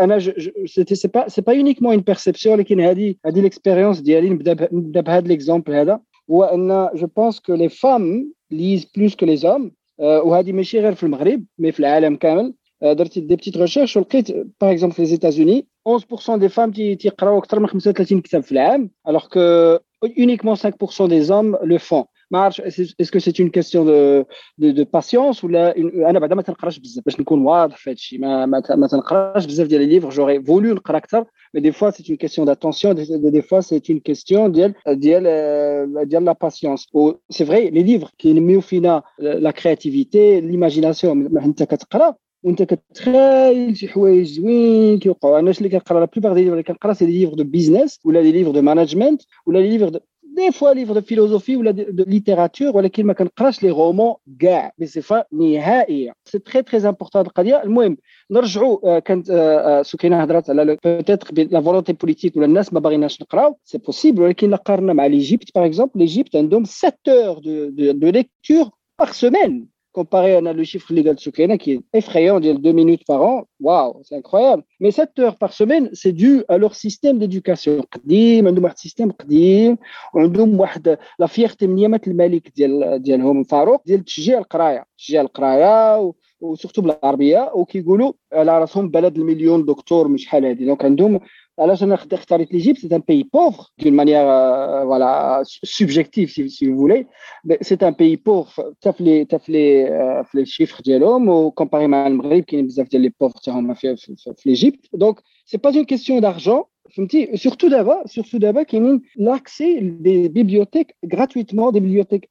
Speaker 4: انا سيتي سي با سي با يونيكمون اون بيرسيبسيون ولكن هذه هذه ليكسبيريونس ديالي نبدا نبدا بهذا ليكزومبل هذا هو ان جو بونس كو لي فام ليز بلوس كو لي زوم وهذه ماشي غير في المغرب مي في العالم كامل درت دي بتيت ريشيرش ولقيت باغ اكزومبل في لي زيتازوني 11% des femmes تيقراو اكثر من 35 كتاب في العام alors que uniquement 5% des hommes le font ما عرفتش اسكو سي اون كيستيون دو دو, دو باسيونس ولا انا بعدا ما تنقراش بزاف باش نكون واضح في هذا الشيء ما ما, ما تنقراش بزاف ديال لي ليفر جوري فولو نقرا اكثر مي دي فوا سي اون كيستيون داتونسيون دي فوا سي اون كيستيون ديال ديال ديال لا باسيونس و سي فري لي ليفر كينميو فينا لا كرياتيفيتي ليماجيناسيون انت كتقرا وانت كتخايل شي حوايج زوين كيوقعوا انا اللي كنقرا لا بليبار دي ليفر اللي كنقرا سي دي ليفر دو بيزنس ولا دي ليفر دو مانجمنت ولا دي ليفر دي فوا ليفر دو فيلوزوفي ولا دو ليتيراتور ولكن ما كنقراش لي رومون كاع بصفه نهائيه سي تري تري امبورطون القضيه المهم نرجعوا كانت سكينه هضرات على بوتيتر لا فولونتي بوليتيك ولا الناس ما باغيناش نقراو سي بوسيبل ولكن لا قارنا مع ليجيبت باغ اكزومبل ليجيبت عندهم 7 اور دو دو ليكتور باغ سيمين comparé à le chiffre légal de qui est effrayant, dire deux minutes par an, waouh, c'est incroyable. Mais 7 heures par semaine, c'est dû à leur système d'éducation. système la fierté نيامات الملك ديال ديالهم فاروق ديال تشجيع القرايه تشجيع القرايه وسورتو بالعربيه وكيقولوا على راسهم بلد المليون دكتور مش شحال هذه دونك عندهم علاش انا اختاريت ليجيبت سي ان بيي بوفر دون مانيير فوالا سوبجيكتيف سي فو فولي سي ان بيي بوفر حتى في لي حتى في لي في لي شيفر ديالهم وكومباري مع المغرب كاين بزاف ديال لي بوفر تاعهم في, في, في ليجيبت دونك سي با اون كيستيون دارجون surtout d'abord, surtout d'abord qu'il y a l'accès des bibliothèques gratuitement, des bibliothèques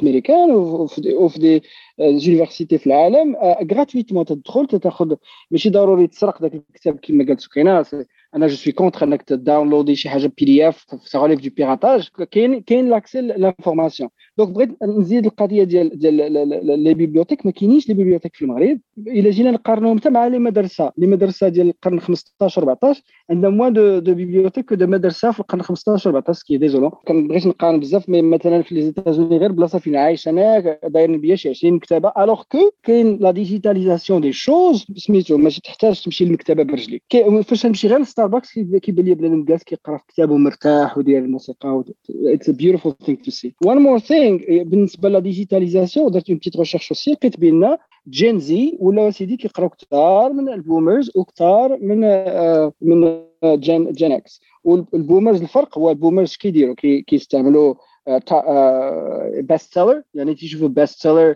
Speaker 4: américaines ou, ou des universités في العالم gratuitement تدخل تاخذ ماشي ضروري تسرق ذاك الكتاب كما قالت سكينه انا je suis contre downloader chez PDF, ça relève du piratage. Quel est l'accès à l'information? دونك بغيت نزيد القضية ديال ديال لي بيبليوتيك ما كاينينش لي بيبليوتيك في المغرب. إلا جينا نقارنوهم حتى مع لي مدرسة. لي مدرسة ديال القرن 15 14 عندنا موان دو دو بيبليوتيك دو مدرسة في القرن 15 14 كي ديزولون كنبغيش نقارن بزاف مي مثلا في لي زيتازوني غير بلاصة فين عايش أنا داير بيا شي 20 مكتبة الوغ كو كاين لا ديجيتاليزاسيون دي شوز سميتو ماشي تحتاج تمشي للمكتبة برجليك فاش نمشي غير ستاربكس كيبان لي بنادم جالس كيقرا في كتابه مرتاح وديال الموسيقى اتس بيوتيفول ثينغ تو سي وان مور ثينغ بالنسبة لا ديجيتاليزاسيون درت اون بتيت ريشيرش اوسي لقيت بأن جين زي ولا سيدي كيقراو كثار من البومرز وكثار من من جين جين إكس والبومرز الفرق هو البومرز كيديروا كيستعملوا بيست سيلر يعني تيشوفوا بيست سيلر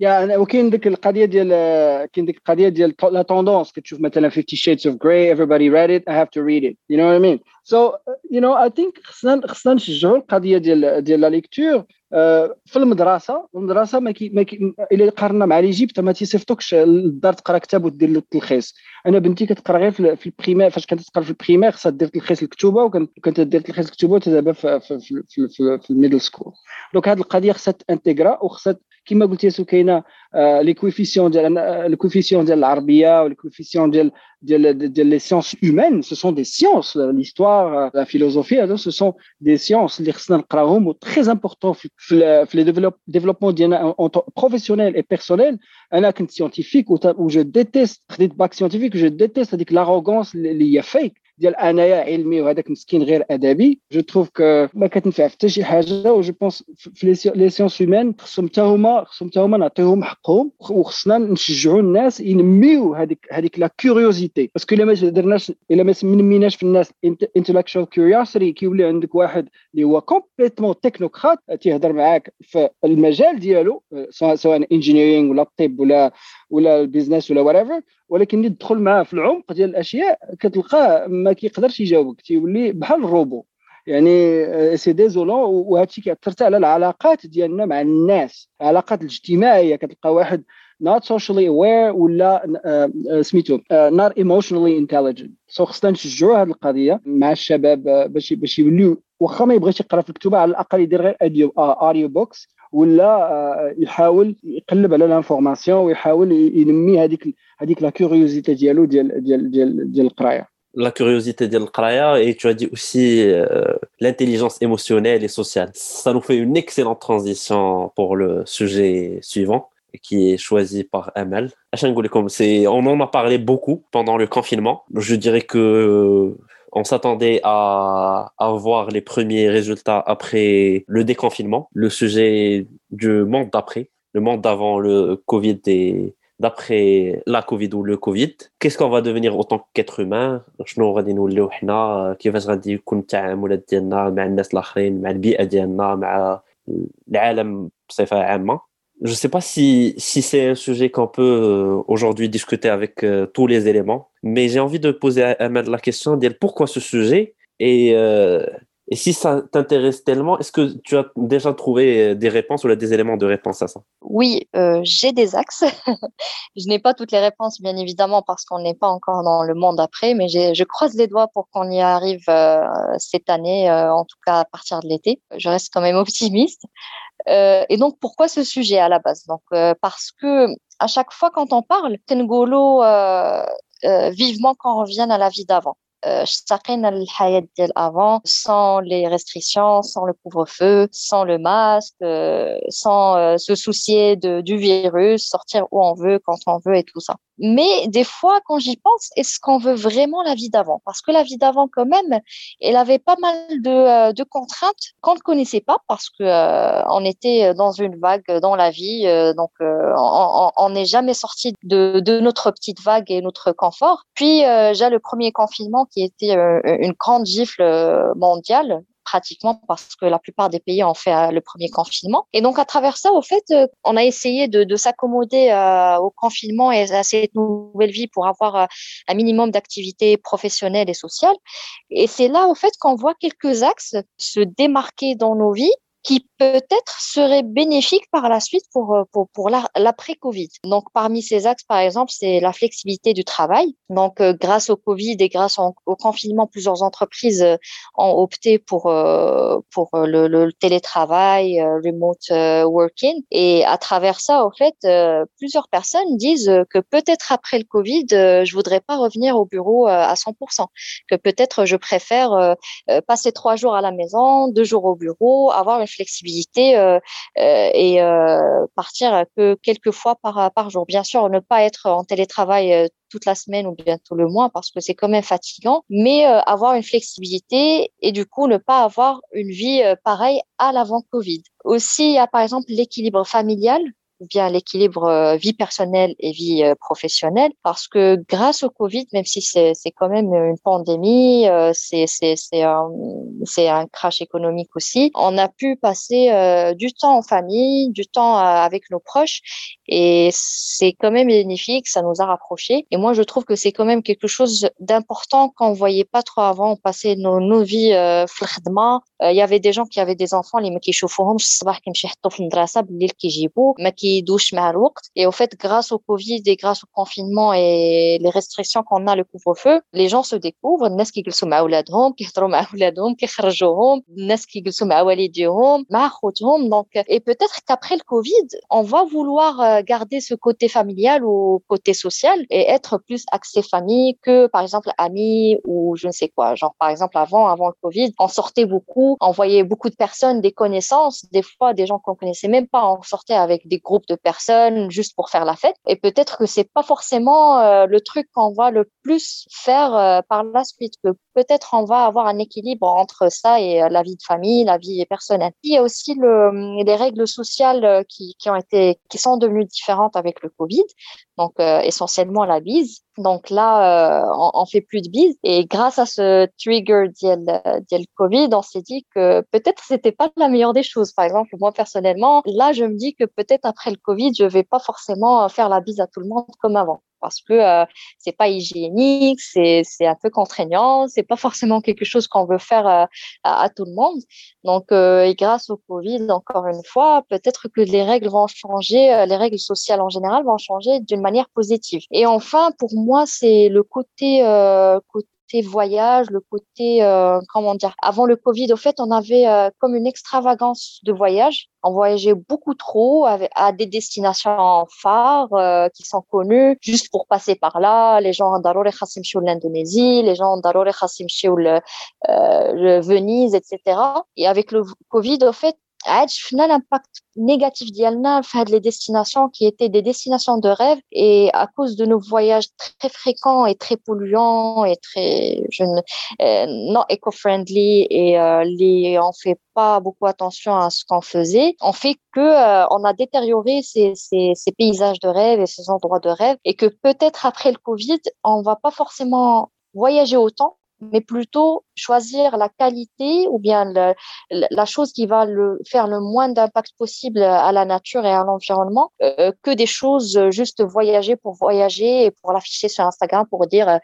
Speaker 4: يعني وكاين ديك القضية ديال كاين ديك القضية ديال لا توندونس كتشوف مثلا 50 shades of grey everybody read it I have to read it. You know what I mean? So you know I think خصنا خصنا نشجعوا القضية ديال ديال لا ليكتور في المدرسة. المدرسة ما كي ما كي الا قارنا مع ليجيبت ما تيصيفطوكش للدار تقرا كتاب ودير له التلخيص. أنا بنتي كتقرا غير في البريمير فاش كانت تقرا في البريمير خصها دير تلخيص الكتوبة وكانت دير تلخيص الكتوبة دابا في, في, في, في, في الميدل سكول دونك هذه القضية خصها تانتيغرا وخصها كما قلت ياسو كاينه لي كويفيسيون ديال لي كويفيسيون ديال العربيه ولي كويفيسيون ديال ديال ديال لي سيونس هيومان سو سون دي سيونس ليستوار لا فيلوزوفي هادو سو سون دي سيونس اللي خصنا نقراهم و تري امبورطون في في لي ديفلوبمون ديالنا بروفيسيونيل اي بيرسونيل انا كنت سيونتيفيك و جو ديتيست خديت باك سيونتيفيك جو ديتيست هذيك لاروغونس اللي هي فيك ديال انايا علمي وهذاك مسكين غير ادبي جو تروف كو ما كتنفع حتى شي حاجة و جو بونس في لي سيونس هيومان خصهم حتى هما خصهم حتى هما نعطيهم حقهم وخصنا نشجعوا الناس ينميو هذيك هذيك لا كيوريوزيتي باسكو إلا ما درناش إلا ما نميناش في الناس انتلكشوال كيوريوسيتي كيولي عندك واحد اللي هو كومبليتمون تكنوقراط تيهضر معاك في المجال ديالو سواء انجينيرينغ ولا الطب ولا ولا البيزنس ولا whatever. ولكن اللي تدخل معاه في العمق ديال الأشياء كتلقاه ما كيقدرش يجاوبك. تيولي بحال الروبو. يعني سي ديزولون وهذا الشيء كيأثر على العلاقات ديالنا مع الناس. العلاقات الاجتماعية كتلقى واحد not socially aware ولا سميتو not emotionally intelligent. سو خصنا نشجعوا هذه القضية مع الشباب باش باش يوليو واخا ما يبغيش يقرأ في الكتب على الأقل يدير غير اوديو اوديو بوكس ولا يحاول يقلب على لانفورماسيون ويحاول ينمي هذيك هذيك لا كيوريوزيتي ديالو ديال ديال ديال ديال القرايه
Speaker 1: la curiosité de l'Qraya et tu as dit aussi euh, l'intelligence émotionnelle et sociale. Ça nous fait une excellente transition pour le sujet suivant qui est choisi par Amal. On en a parlé beaucoup pendant le confinement. Je dirais que on s'attendait à, avoir les premiers résultats après le déconfinement, le sujet du monde d'après, le monde d'avant le Covid et d'après la Covid ou le Covid. Qu'est-ce qu'on va devenir en tant qu'être humain شنو غادي نوليو حنا كيفاش غادي يكون التعاملات ديالنا مع الناس الاخرين مع البيئه ديالنا مع العالم بصفه عامه je ne sais pas si, si c'est un sujet qu'on peut euh, aujourd'hui discuter avec euh, tous les éléments, mais j'ai envie de poser à Ahmed la question, dire pourquoi ce sujet? Et, euh, et si ça t'intéresse tellement, est-ce que tu as déjà trouvé des réponses ou des éléments de réponse à ça?
Speaker 3: Oui, j'ai des axes. je n'ai pas toutes les réponses, bien évidemment, parce qu'on n'est pas encore dans le monde après, mais je croise les doigts pour qu'on y arrive cette année, en tout cas à partir de l'été. Je reste quand même optimiste. Euh, et donc, pourquoi ce sujet à la base? Donc, euh, parce que à chaque fois quand on parle, Tengolo, euh, vivement qu'on revienne à la vie d'avant. avant sans les restrictions, sans le couvre-feu, sans le masque, sans se soucier de, du virus, sortir où on veut, quand on veut et tout ça. Mais des fois, quand j'y pense, est-ce qu'on veut vraiment la vie d'avant? Parce que la vie d'avant, quand même, elle avait pas mal de, euh, de contraintes qu'on ne connaissait pas parce que euh, on était dans une vague dans la vie, euh, donc on n'est jamais sorti de, de, notre petite vague et notre confort. Puis j'ai le premier confinement qui était une grande gifle mondiale pratiquement parce que la plupart des pays ont fait euh, le premier confinement. Et donc, à travers ça, au fait, euh, on a essayé de, de s'accommoder euh, au confinement et à cette nouvelle vie pour avoir un minimum d'activités professionnelles et sociales. Et c'est là, au fait, qu'on voit quelques axes se démarquer dans nos vies qui peut-être serait bénéfique par la suite pour, euh, pour, pour l'après-Covid. Donc, parmi ces axes, par exemple, c'est la flexibilité du travail. Donc, euh, grâce au Covid et grâce au, confinement, plusieurs entreprises euh, ont opté pour, pour le, le télétravail, remote working. Et à travers ça, au fait, plusieurs personnes disent que peut-être après le Covid, je voudrais pas revenir au bureau à 100%, que peut-être je préfère passer trois jours à la maison, deux jours au bureau, avoir une flexibilité euh, euh, et euh, partir que quelques fois par, jour. Bien sûr, ne pas être en télétravail toute la semaine ou bientôt le mois parce que c'est quand même fatigant, mais avoir une flexibilité et du coup ne pas avoir une vie pareille à l'avant Covid. Aussi, il y a par exemple l'équilibre familial bien l'équilibre vie personnelle et vie professionnelle. Parce que grâce au Covid, même si c'est quand même une pandémie, c'est un, un crash économique aussi, on a pu passer du temps en famille, du temps avec nos proches et c'est quand même bénéfique, ça nous a rapprochés. Et moi, je trouve que c'est quand même quelque chose d'important qu'on voyait pas trop avant. On passait nos, nos vies euh, euh, Il y avait des gens qui avaient des enfants, les qui et au fait, grâce au Covid et grâce au confinement et les restrictions qu'on a, le couvre-feu, les gens se découvrent. الناس كيجلسوا مع اولادهم كيهضروا مع اولادهم كيخرجوهم الناس كيجلسوا مع والديهم مع خوتهم donc et peut-être qu'après le Covid on va vouloir euh, garder ce côté familial ou côté social et être plus axé famille que, par exemple, amis ou je ne sais quoi. Genre, par exemple, avant, avant le Covid, on sortait beaucoup, on voyait beaucoup de personnes, des connaissances, des fois des gens qu'on connaissait même pas, on sortait avec des groupes de personnes juste pour faire la fête. Et peut-être que c'est pas forcément euh, le truc qu'on va le plus faire euh, par la suite, que peut-être on va avoir un équilibre entre ça et la vie de famille, la vie personnelle. Il y a aussi le, les règles sociales qui, qui ont été, qui sont devenues différentes avec le Covid. Donc, euh, essentiellement la bise. Donc là, euh, on, on, fait plus de bise. Et grâce à ce trigger d'IL Covid, on s'est dit que peut-être c'était pas la meilleure des choses. Par exemple, moi personnellement, là, je me dis que peut-être après le Covid, je vais pas forcément faire la bise à tout le monde comme avant parce que euh, c'est pas hygiénique, c'est c'est un peu contraignant, c'est pas forcément quelque chose qu'on veut faire euh, à, tout le monde. Donc euh, et grâce au Covid encore une fois, peut-être que les règles vont changer, euh, les règles sociales en général vont changer d'une manière positive. Et enfin pour moi c'est le côté euh, voyage, le côté, euh, comment dire, avant le Covid, au fait, on avait euh, comme une extravagance de voyage. On voyageait beaucoup trop à, des destinations phares euh, qui sont connues juste pour passer par là. Les gens d'Arore Khassim l'Indonésie, les gens d'Arore Khassim le, le Venise, etc. Et avec le Covid, au fait, a l'impact négatif ديالنا في les destinations qui étaient des destinations de rêve et à cause de nos voyages très fréquents et très polluants et très je ne, euh, non éco-friendly et euh, les on fait pas beaucoup attention à ce qu'on faisait on fait que euh, on a détérioré ces, ces, ces paysages de rêve et ces endroits de rêve et que peut-être après le Covid on va pas forcément voyager autant mais plutôt choisir la qualité ou bien le, la chose qui va le, faire le moins d'impact possible à la nature et à l'environnement euh, que des choses juste voyager pour voyager et pour l'afficher sur Instagram pour dire euh,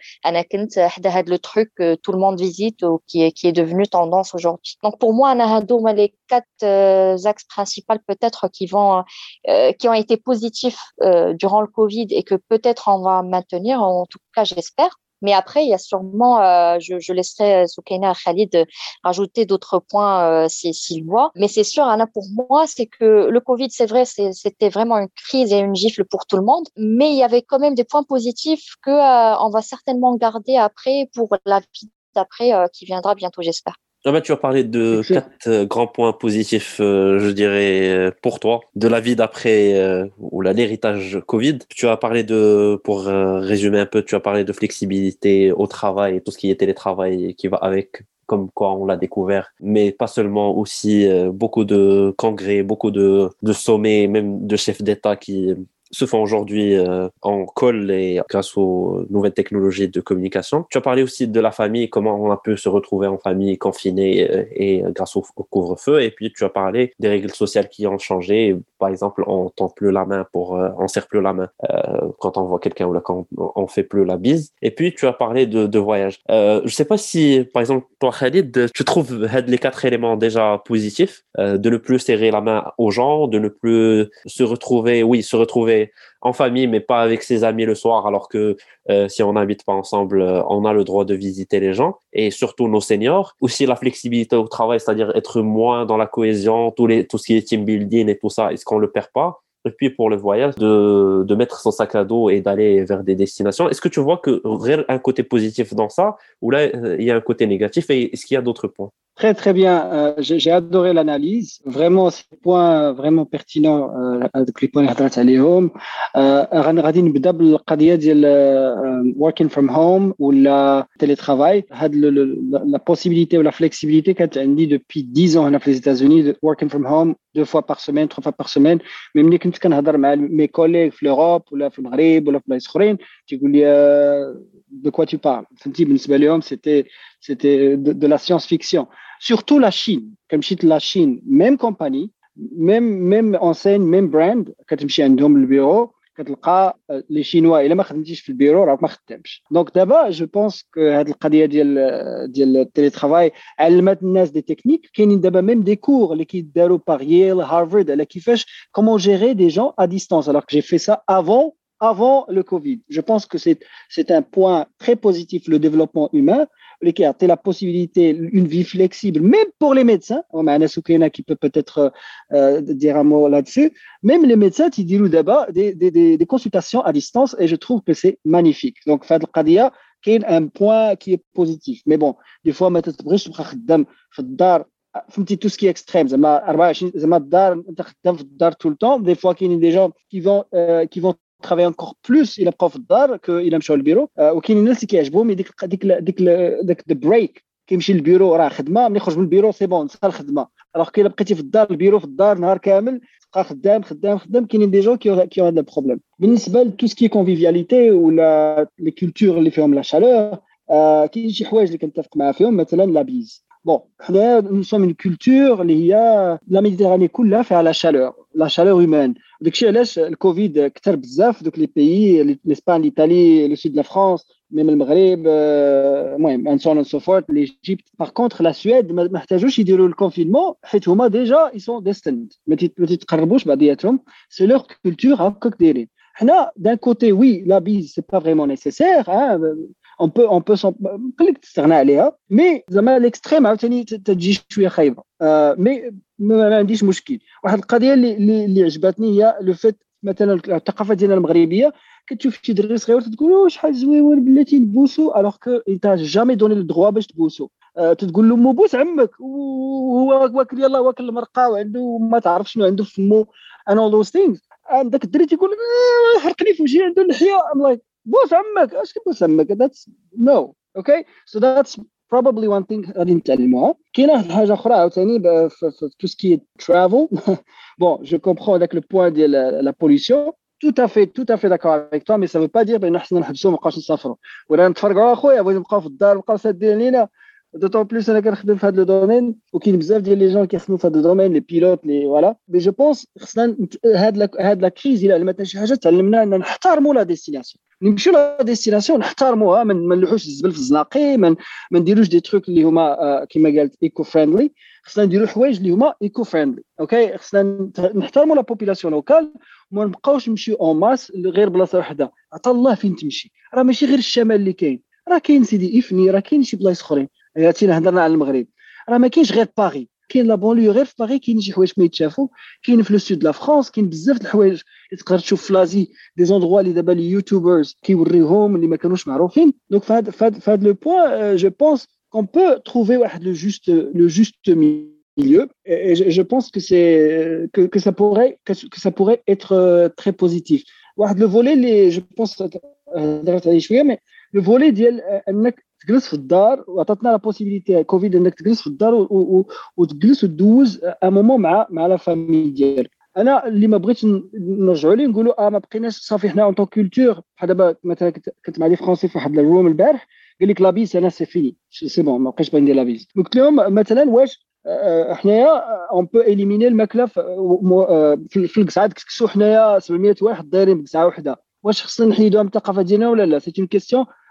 Speaker 3: le truc que tout le monde visite ou qui est, qui est devenu tendance aujourd'hui. Donc pour moi, les quatre euh, axes principaux peut-être qui vont euh, qui ont été positifs euh, durant le Covid et que peut-être on va maintenir, en tout cas j'espère. Mais après, il y a sûrement, euh, je, je, laisserai euh, Soukaina Khalid rajouter d'autres points euh, s'il voit. Mais c'est sûr, Anna, pour moi, c'est que le Covid, c'est vrai, c'était vraiment une crise et une gifle pour tout le monde. Mais il y avait quand même des points positifs que euh, on va certainement garder après pour la vie d'après euh, qui viendra bientôt, j'espère.
Speaker 1: Tu as parlé de quatre euh, grands points positifs, euh, je dirais, euh, pour toi, de la vie d'après ou l'héritage Covid. Tu as parlé de, pour résumer un peu, tu as parlé de flexibilité au travail, tout ce qui est télétravail qui va avec comme quoi on l'a découvert, mais pas seulement aussi beaucoup de congrès, beaucoup de, de sommets, même de chefs d'État qui se font aujourd'hui euh, en call et grâce aux nouvelles technologies de communication. Tu as parlé aussi de la famille, comment on a pu se retrouver en famille confinée euh, et grâce au, couvre-feu. Et puis tu as parlé des règles sociales qui ont changé. Par exemple, on tend plus la main pour, euh, on serre plus la main euh, quand on voit quelqu'un ou là quand on, fait plus la bise. Et puis tu as parlé de, de voyage. Euh, je sais pas si, par exemple, toi Khalid, tu trouves les quatre éléments déjà positifs, euh, de ne plus serrer la main aux gens, de ne plus se retrouver, oui, se retrouver en famille, mais pas avec ses amis le soir, alors que euh, si on n'habite pas ensemble, euh, on a le droit de visiter les gens, et surtout nos seniors. Aussi la flexibilité au travail, c'est-à-dire être moins dans la cohésion, tout, les, tout ce qui est team building et tout ça, est-ce qu'on le perd pas? Et puis pour le voyage, de, de mettre son sac à dos et d'aller vers des destinations. Est-ce que tu vois que un côté positif dans ça, ou là, euh, il y a un côté négatif, et est-ce qu'il y a d'autres points?
Speaker 4: Très, très bien. Euh, j'ai adoré l'analyse. Vraiment, c'est un point vraiment pertinent avec les points اللي هضرت عليهم. غادي نبدا بالقضيه ديال working from home ولا télétravail. هاد la possibilité ou la flexibilité كانت عندي depuis 10 ans هنا في les États-Unis working from home deux fois par semaine, trois fois par semaine. Mais ملي كنت كنهضر مع mes collègues في l'Europe ولا في المغرب ولا في بلايص اخرين تيقول لي de quoi tu parles. فهمتي بالنسبه لهم c'était c'était de, de la science-fiction. Surtout la Chine. Comme je la Chine, même compagnie, même, même enseigne, même brand, quand je عندهم البيرو كتلقى لي شينوا الا ما خدمتيش في البيرو راك ما خدامش دونك دابا جو بونس كو هذه القضيه ديال ديال التيلي ترافاي علمت الناس دي تكنيك كاينين دابا ميم دي كور اللي كيداروا باغ ييل هارفارد على كيفاش كومون جيري دي جون ا ديستانس alors que j'ai fait ça avant le Covid. Je pense que c'est un point très positif, le développement humain. L'écart, et la possibilité, une vie flexible, même pour les médecins. Oh, On a Anna Souklina qui peut peut-être euh, dire un mot là-dessus. Même les médecins, ils disent d'abord des, des, des, des, consultations à distance et je trouve que c'est magnifique. Donc, Fad Qadia, qui est un point qui est positif. Mais bon, des fois, tout ce qui est extrême tout le temps des fois qu'il y a des gens qui vont euh, qui vont travailler encore plus إلى بقاو في الدار إلى مشاو للبيرو وكاين الناس اللي كيعجبهم ديك ديك ديك ديك بريك كيمشي للبيرو راه خدمه ملي يخرج من البيرو سي بون نسى الخدمه الوغ كي بقيتي في الدار البيرو في الدار نهار كامل تبقى خدام خدام خدام كاينين دي جون كي هذا البروبليم بالنسبة لتو سكي كونفيفياليتي ولا لي كولتور اللي فيهم لا شالور كاين شي حوايج اللي كنتفق معاه فيهم مثلا لا بيز Bon, nous sommes une culture, il y a la Méditerranée كلها فيها la chaleur, la chaleur humaine. Donc, علاش الكوفيد كثر بزاف دوك لي بيي l'Espagne, l'Italie, le sud de la France, même المغرب المهم and so on and so forth, l'Égypte. Par contre, la Suède ما محتاجوش يديروا الكونفينمون حيت هما déjà ils sont destined. ما تتقربوش بعضياتهم, c'est leur culture هكاك دايرين. حنا d'un côté, oui, la bise, c'est pas vraiment nécessaire, hein, on peut on peut نقول تستغنى عليها مي زعما الاكستريم عاوتاني تجي شوية خايبة. آه مي ما عنديش مشكل. واحد القضية اللي اللي عجبتني هي لو فيت مثلا الثقافة ديالنا المغربية كتشوف شي دري صغير تقول شحال زويون بلاتي نبوسو الوغ كو انت جامي دوني لو دروا باش تبوسو. أه تقول له بوس عمك. وهو واكل يلاه واكل المرقة وعنده ما تعرف شنو عنده في فمو and all those things. عندك الدري تيقول حرقني في وجهي عنده اللحية. ام لايك بوس عمك اش كيبوس عمك that's no. Okay? So that's probably one thing غادي نتعلموها كاينة حاجة أخرى عاوتاني في تو سكي ترافل بون جو كومبرون داك لو بوين ديال لا بوليسيون tout à fait tout à fait d'accord avec toi mais ça veut pas dire بان حنا نحبسوا ما نبقاوش نسافروا ولا نتفرقوا أخويا بغينا نبقاو في الدار نبقاو سادين علينا دوتون بلوس أنا كنخدم في هذا لو دومين وكاين بزاف ديال لي جون كيخدموا في هذا الدومين لي بيلوت لي فوالا مي جو بونس خصنا هاد هاد لا كريز الا علمتنا شي حاجة تعلمنا ان نحترموا لا ديستيناسيون نمشيو لا ديستيناسيون نحترموها ما نلوحوش الزبل في الزناقي ما نديروش دي تروك اللي هما كيما قالت ايكو فريندلي خصنا نديرو حوايج اللي هما ايكو فريندلي أوكي خصنا نحترموا لا بوبيلاسيون لوكال وما نبقاوش نمشيو اون ماس غير بلاصه وحده عطا الله فين تمشي راه ماشي غير الشمال اللي كاين راه كاين سيدي افني راه كاين شي بلايص اخرين عرفتينا هضرنا على المغرب راه ما كاينش غير باغي كاين لا بونليو غير في باغي كاين شي حوايج ما يتشافوا كاين في لو سود لا فرانس كاين بزاف د الحوايج اللي تقدر تشوف في لازي دي زوندغوا اللي دابا لي يوتيوبرز كيوريوهم اللي ما كانوش معروفين دونك في هذا في هذا لو بوين جو بونس qu'on peut trouver le juste le juste milieu et je, je pense que c'est que, que ça pourrait que, que ça pourrait être très positif واحد le volet les je pense هضرت عليه شويه mais le volet ديال انك تجلس في الدار وعطاتنا لا بوسيبيليتي كوفيد إنك تجلس في الدار وتجلس وتدوز ان مومون مع مع لا فامي ديالك. أنا اللي ما بغيتش نرجعوا ليه نقولوا آه ما بقيناش صافي حنا اون طون كولتور بحال دابا مثلا كنت مع لي فرونسي في واحد الروم البارح قال لك لابيس أنا سي فيني سي بون ما بقيتش باغي ندير لابيس قلت لهم مثلا واش حنايا اون بو اليميني الماكله في القصعة. كسكسو حنايا 700 واحد دايرين بقصعه وحدة. واش خصنا نحيدوها من الثقافة ديالنا ولا لا؟ سي اون كيستيون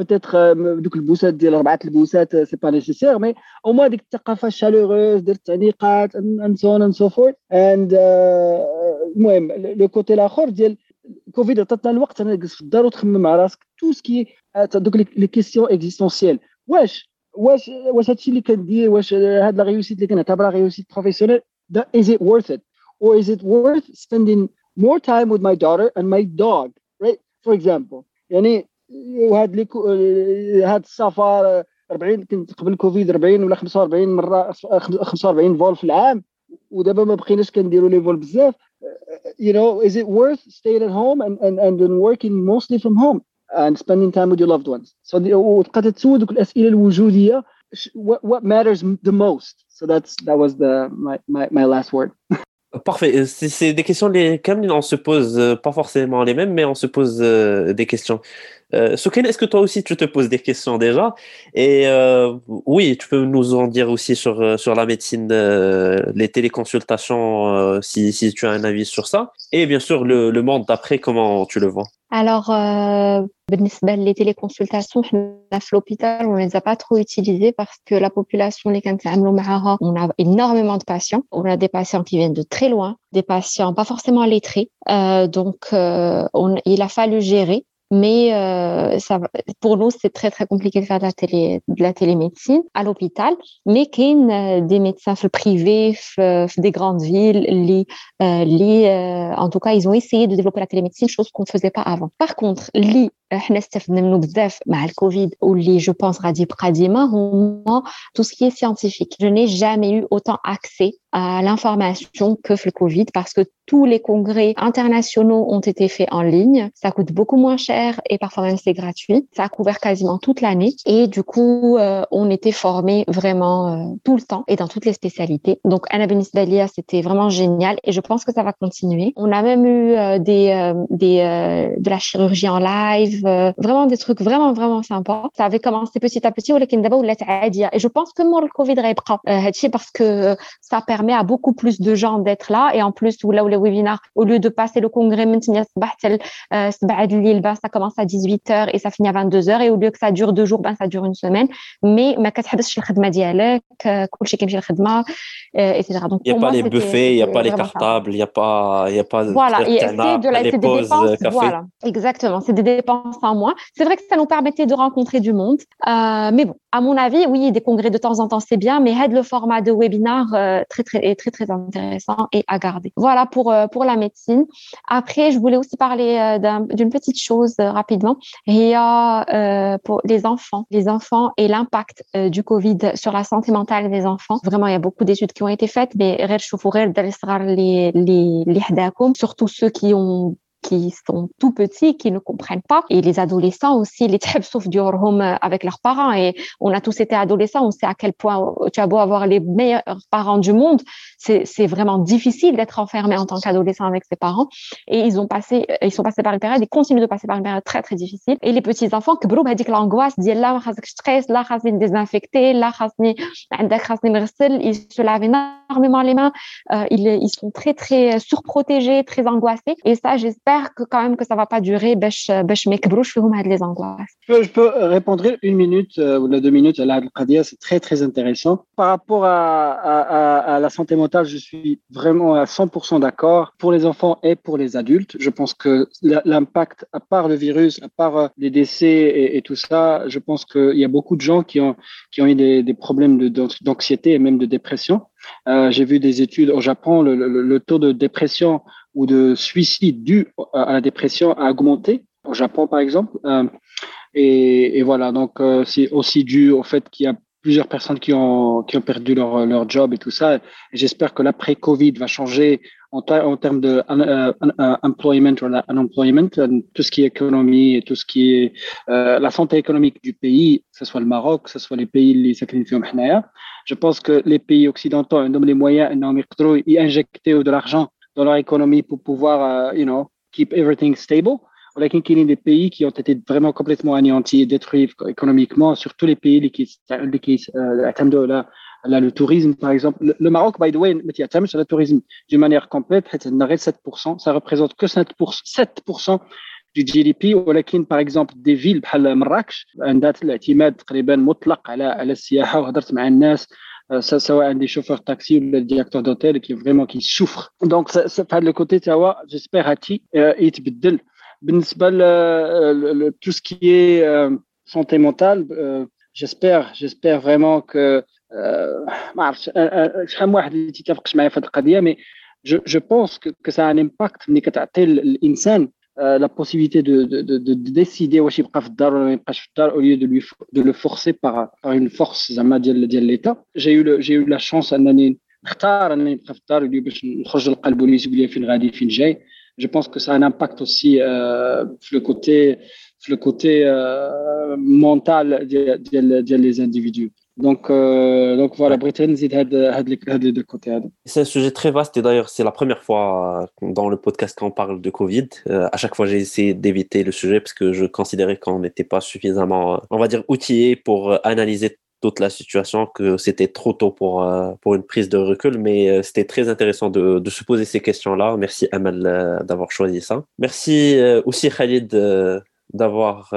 Speaker 4: peut-être دوك البوسات ديال اربعه البوسات سي با نيسيسير مي أو موان ديك الثقافه الشالوغوز ديال التعنيقات اند سو اون اند سو فورت اند المهم لو كوتي الآخر ديال كوفيد عطاتنا الوقت أنا تجلس في الدار وتخمم مع راسك تو سكي دوك لي كيسيون اكزيستونسيال واش واش واش هادشي اللي كندير واش هاد لا ريوسيت اللي كنعتبرها ريوسيت بروفيسيونيل is it worth it? Or is it worth spending more time with my daughter and my dog right? For example يعني وهاد لي هاد السفر 40 كنت قبل كوفيد 40 ولا 45 مره 45 فول في العام ودابا ما بقيناش كنديروا لي فول بزاف you know is it worth staying at home and and and working mostly from home and spending time with your loved ones so وتبقى تتسول الاسئله الوجوديه what, what matters the most so that's that was the my my, my last word
Speaker 1: Parfait. C'est des questions, les, comme on se pose pas forcément les mêmes, mais on se pose des questions. Euh, est-ce que toi aussi tu te poses des questions déjà? Et euh, oui, tu peux nous en dire aussi sur, euh, sur la médecine, euh, les téléconsultations, euh, si, si tu as un avis sur ça. Et bien sûr, le, le monde d'après, comment tu le vois?
Speaker 5: Alors, euh, les téléconsultations, à l'hôpital, on les a pas trop utilisées parce que la population, on a énormément de patients. On a des patients qui viennent de très loin, des patients pas forcément lettrés. Euh, donc, euh, on, il a fallu gérer mais euh, ça, pour nous, c'est très, très compliqué de faire de la, télé, de la télémédecine à l'hôpital. Mais qu'il a des médecins privés, des grandes villes, les, euh, euh, en tout cas, ils ont essayé de développer la télémédecine, chose qu'on ne faisait pas avant. Par contre, les احنا استفدنا منه بزاف مع الكوفيد واللي جو بونس غادي يبقى ديما هما tout ce qui est scientifique. Je n'ai jamais eu autant accès à l'information que le Covid parce que tous les congrès internationaux ont été faits en ligne. Ça coûte beaucoup moins cher et parfois même c'est gratuit. Ça a couvert quasiment toute l'année et du coup, euh, on était formés vraiment euh, tout le temps et dans toutes les spécialités. Donc, Anna Dalia, c'était vraiment génial et je pense que ça va continuer. On a même eu euh, des, euh, des, euh, de la chirurgie en live, euh, vraiment des trucs vraiment vraiment sympas ça avait commencé petit à petit et je pense que moi le covid euh, parce que ça permet à beaucoup plus de gens d'être là et en plus là où les webinars au lieu de passer le congrès euh, ben, ça commence à 18h et ça finit à 22h et au lieu que ça dure deux jours ben ça dure une semaine mais ما كتحبسش الخدمه ديالك كلشي كيمشي للخدمه etc
Speaker 1: donc il y a pas les buffets il y a pas les cartables il y a pas il y a pas
Speaker 5: voilà de la des dépenses voilà exactement c'est des dépenses en. C'est vrai que ça nous permettait de rencontrer du monde. Euh, mais bon, à mon avis, oui, des congrès de temps en temps, c'est bien, mais aide le format de webinar euh, très, très, est très, très intéressant et à garder. Voilà pour, euh, pour la médecine. Après, je voulais aussi parler d'une petite chose rapidement. Il y a pour les enfants, les enfants et l'impact du Covid sur la santé mentale des enfants. Vraiment, il y a beaucoup d'études qui ont été faites, mais surtout ceux qui ont qui sont tout petits, qui ne comprennent pas. Et les adolescents aussi, les sauf du home avec leurs parents. Et on a tous été adolescents, on sait à quel point tu as beau avoir les meilleurs parents du monde, c'est vraiment difficile d'être enfermé en tant qu'adolescent avec ses parents. Et ils ont passé, ils sont passés par une période, ils continuent de passer par une période très très difficile. Et les petits enfants, que brou dit l'angoisse, dit là, stress, là, désinfecté, là, ils se lavent énormément les mains, euh, ils sont très très surprotégés, très angoissés. Et ça, j'espère que quand même que ça va pas durer, bêche, bêche, mais les angoisses.
Speaker 4: Je peux répondre une minute euh, ou deux minutes à la c'est très très intéressant. Par rapport à, la santé mentale, je suis vraiment à 100% d'accord pour les enfants et pour les adultes. Je pense que l'impact, à part le virus, à part euh, les décès et, tout ça, je pense qu'il y a beaucoup de gens qui ont, eu des, problèmes d'anxiété et même de dépression. Euh, J'ai vu des études au Japon, le, taux de dépression ou de suicide dû à la dépression a augmenté. Au Japon, par exemple. Euh, et, voilà, donc euh, c'est aussi dû au fait qu'il y a plusieurs personnes qui ont, qui ont perdu leur, leur job et tout ça. J'espère que l'après-Covid va changer en, termes de uh, uh, employment ou unemployment, tout ce qui est économie et tout ce qui est euh, la santé économique du pays, que ce soit le Maroc, que ce soit les pays les Je pense que les pays occidentaux ont les moyens d'y injecter de l'argent dans leur économie pour pouvoir, uh, you know, keep everything stable ولكن كاينين des pays qui ont été vraiment complètement anéantis détruits économiquement surtout les pays اللي اللي كيعتمدوا على على le tourisme par exemple le Maroc by the way ما تعتمدش على le tourisme d'une manière complète حيت عندنا غير 7% ça représente que 7% 7% du GDP ولكن par exemple des villes بحال مراكش عندها الاعتماد تقريبا مطلق على على السياحه وهضرت مع الناس سواء des chauffeurs taxi ou des directeurs d'hôtel qui vraiment qui souffrent donc ça par le côté تاوا j'espère هاتي يتبدل بالنسبه ل tout ce qui est santé mentale j'espère j'espère vraiment que ما عرفتش شحال من واحد اللي تيتفقش معايا في هذه القضيه مي je, je pense que, que ça a un impact ملي كتعطي الانسان la possibilité de, de, de, de décider واش يبقى في الدار ولا ما يبقاش في الدار au lieu de lui de le forcer par par une force زعما ديال ديال ليتا j'ai eu j'ai eu la chance انني نختار انني نبقى في الدار باش نخرج نلقى البوليس يقول لي فين غادي فين جاي je pense que ça a un impact aussi euh, في le côté في le côté euh, mental ديال ديال les individus donc, euh, donc voilà, Britain, c'est les deux côtés.
Speaker 1: C'est un sujet très vaste et d'ailleurs, c'est la première fois dans le podcast qu'on parle de Covid. Euh, à chaque fois, j'ai essayé d'éviter le sujet parce que je considérais qu'on n'était pas suffisamment, on va dire, outillé pour analyser toute la situation, que c'était trop tôt pour, euh, pour une prise de recul, mais euh, c'était très intéressant de, de, se poser ces questions-là. Merci Amal euh, d'avoir choisi ça. Merci aussi Khalid d'avoir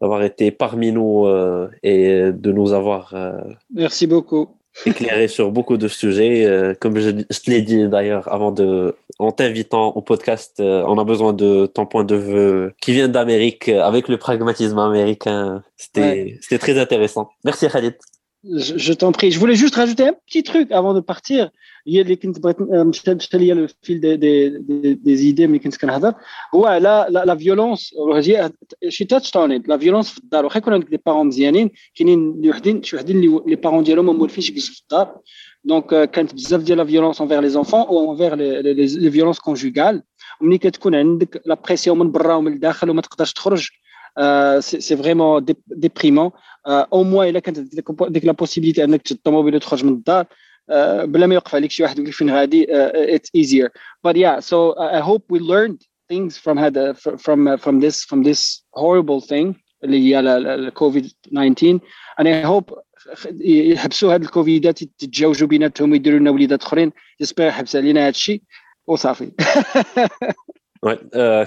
Speaker 1: d'avoir été parmi nous euh, et de nous avoir euh,
Speaker 4: Merci beaucoup.
Speaker 1: éclairé sur beaucoup de sujets. Euh, comme je, je te l'ai dit d'ailleurs avant de, en t'invitant au podcast, on a besoin de ton point de vue qui vient d'Amérique avec le pragmatisme américain. C'était, ouais. c'était très intéressant. Merci Khalid
Speaker 4: Je, je t'en prie. Je voulais juste rajouter un petit truc avant de partir. هي اللي كنت بغيت مشات ليا لو فيل دي دي دي, دي زيدي ملي كنت كنهضر هو على لا فيولونس شي تاتش اون لا فيولونس في الدار واخا يكون عندك دي بارون مزيانين كاينين اللي وحدين شي وحدين اللي لي بارون ديالهم ما مولفينش يجلسوا في الدار دونك كانت بزاف ديال لا فيولونس انفير لي زونفون او انفير لي فيولونس كونجوغال وملي كتكون عندك لا بريسيون من برا ومن الداخل وما تقدرش تخرج سي فريمون ديبريمون او موان الا كانت ديك لا بوسيبيليتي انك تشد الطوموبيل وتخرج من الدار بلا ما يوقف عليك شي واحد يقول فين غادي it's easier but yeah so I hope we learned things from had from from this from this horrible thing اللي هي الكوفيد 19 and I hope يحبسوا هاد الكوفيدات يتجاوجوا بيناتهم ويديروا لنا وليدات اخرين جيسبر يحبس علينا هاد الشيء وصافي
Speaker 1: Ouais, euh,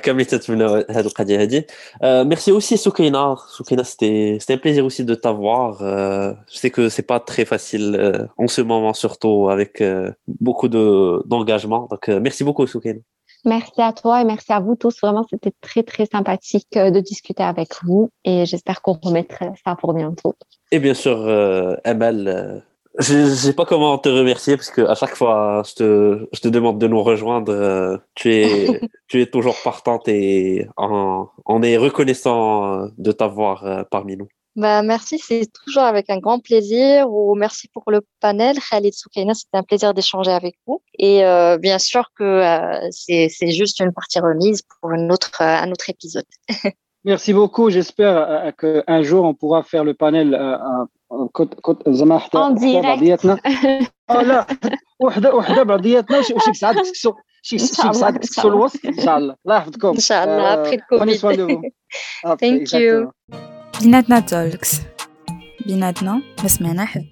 Speaker 1: euh, merci aussi Soukaina. Soukaina, c'était c'était un plaisir aussi de t'avoir. Euh, je sais que c'est pas très facile euh, en ce moment, surtout avec euh, beaucoup de d'engagement. Donc euh, merci beaucoup Soukaina.
Speaker 5: Merci à toi et merci à vous tous. Vraiment, c'était très très sympathique de discuter avec vous et j'espère qu'on remettra ça pour bientôt.
Speaker 1: Et bien sûr, euh, Emel je ne sais pas comment te remercier parce que à chaque fois je te, je te demande de nous rejoindre, euh, tu es, tu es toujours partante et on, on est reconnaissant de t'avoir euh, parmi nous.
Speaker 3: Bah, merci, c'est toujours avec un grand plaisir. Ou merci pour le panel, Khalid Soukaina, c'était un plaisir d'échanger avec vous. Et euh, bien sûr que euh, c'est juste une partie remise pour une autre, un autre épisode.
Speaker 4: Merci beaucoup. J'espère qu'un jour on pourra faire le panel
Speaker 5: زعما حتى بعضياتنا.
Speaker 4: آه لا. وحده وحدة بعضياتنا وشي ساعات تكسو شي شي ساعات تكسو الوسط إن شاء الله. الله يحفظكم.
Speaker 3: إن شاء الله. ابخي الكوفيد ثانك يو
Speaker 2: بيناتنا تولكس. بيناتنا ما سمعنا حد